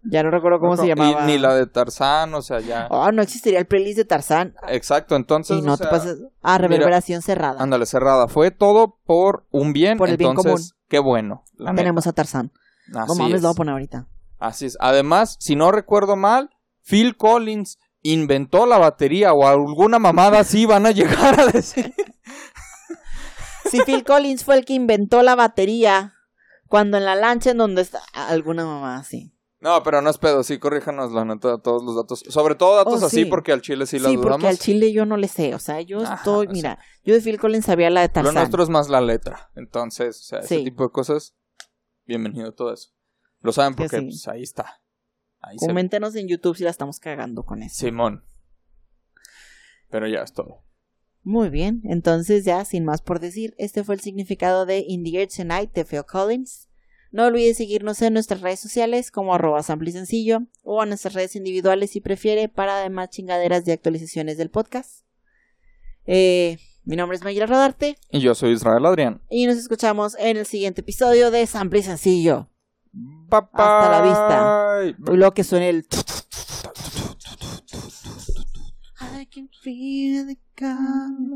[SPEAKER 1] Ya no recuerdo cómo
[SPEAKER 2] No,
[SPEAKER 1] se
[SPEAKER 2] y
[SPEAKER 1] llamaba.
[SPEAKER 2] Ni la de Tarzán, o sea, ya.
[SPEAKER 1] Oh, no existiría el playlist de Tarzán.
[SPEAKER 2] Exacto, entonces,
[SPEAKER 1] y no
[SPEAKER 2] o
[SPEAKER 1] te
[SPEAKER 2] sea,
[SPEAKER 1] pases. Ah, reverberación cerrada.
[SPEAKER 2] ándale, cerrada. Fue todo por un bien,
[SPEAKER 1] Por el bien
[SPEAKER 2] entonces, qué bueno. la
[SPEAKER 1] Tenemos a Tarzán. No
[SPEAKER 2] Así
[SPEAKER 1] mames,
[SPEAKER 2] es.
[SPEAKER 1] lo voy a poner ahorita.
[SPEAKER 2] Así es. Además, si no recuerdo mal, Phil Collins inventó la batería o alguna mamada así van a llegar a decir.
[SPEAKER 1] Si Phil Collins fue el que inventó la batería cuando en la lancha en donde está alguna mamá así.
[SPEAKER 2] No, pero no es pedo, sí, corríjanos la neta, todos los datos. Sobre todo datos
[SPEAKER 1] Oh,
[SPEAKER 2] así,
[SPEAKER 1] sí.
[SPEAKER 2] porque al chile sí la
[SPEAKER 1] Sí,
[SPEAKER 2] dudamos.
[SPEAKER 1] porque al chile yo no le sé. O sea, yo
[SPEAKER 2] Ajá,
[SPEAKER 1] estoy.
[SPEAKER 2] sí.
[SPEAKER 1] Mira, yo de Phil Collins sabía la de
[SPEAKER 2] Lo
[SPEAKER 1] Tarzán.
[SPEAKER 2] nuestro es más la letra. Entonces, o sea, ese
[SPEAKER 1] Sí.
[SPEAKER 2] tipo de cosas, bienvenido todo eso. Lo saben
[SPEAKER 1] Que
[SPEAKER 2] porque
[SPEAKER 1] sí.
[SPEAKER 2] pues, ahí está. Ahí se
[SPEAKER 1] Coméntenos en YouTube si la estamos cagando con eso.
[SPEAKER 2] Simón. Pero ya es todo.
[SPEAKER 1] Muy bien, entonces ya sin más por decir, este fue el significado de In the Air Tonight de Phil Collins. No olvides seguirnos en nuestras redes sociales como arroba sample sencillo o en nuestras redes individuales si prefiere para además chingaderas de actualizaciones del podcast. Eh, mi nombre es Mayra Rodarte
[SPEAKER 2] Y yo soy Israel Adrián.
[SPEAKER 1] y nos escuchamos en el siguiente episodio de Sample Sencillo.
[SPEAKER 2] Bye,
[SPEAKER 1] Hasta la
[SPEAKER 2] vista.
[SPEAKER 1] Y luego que suene el... I can feel the calm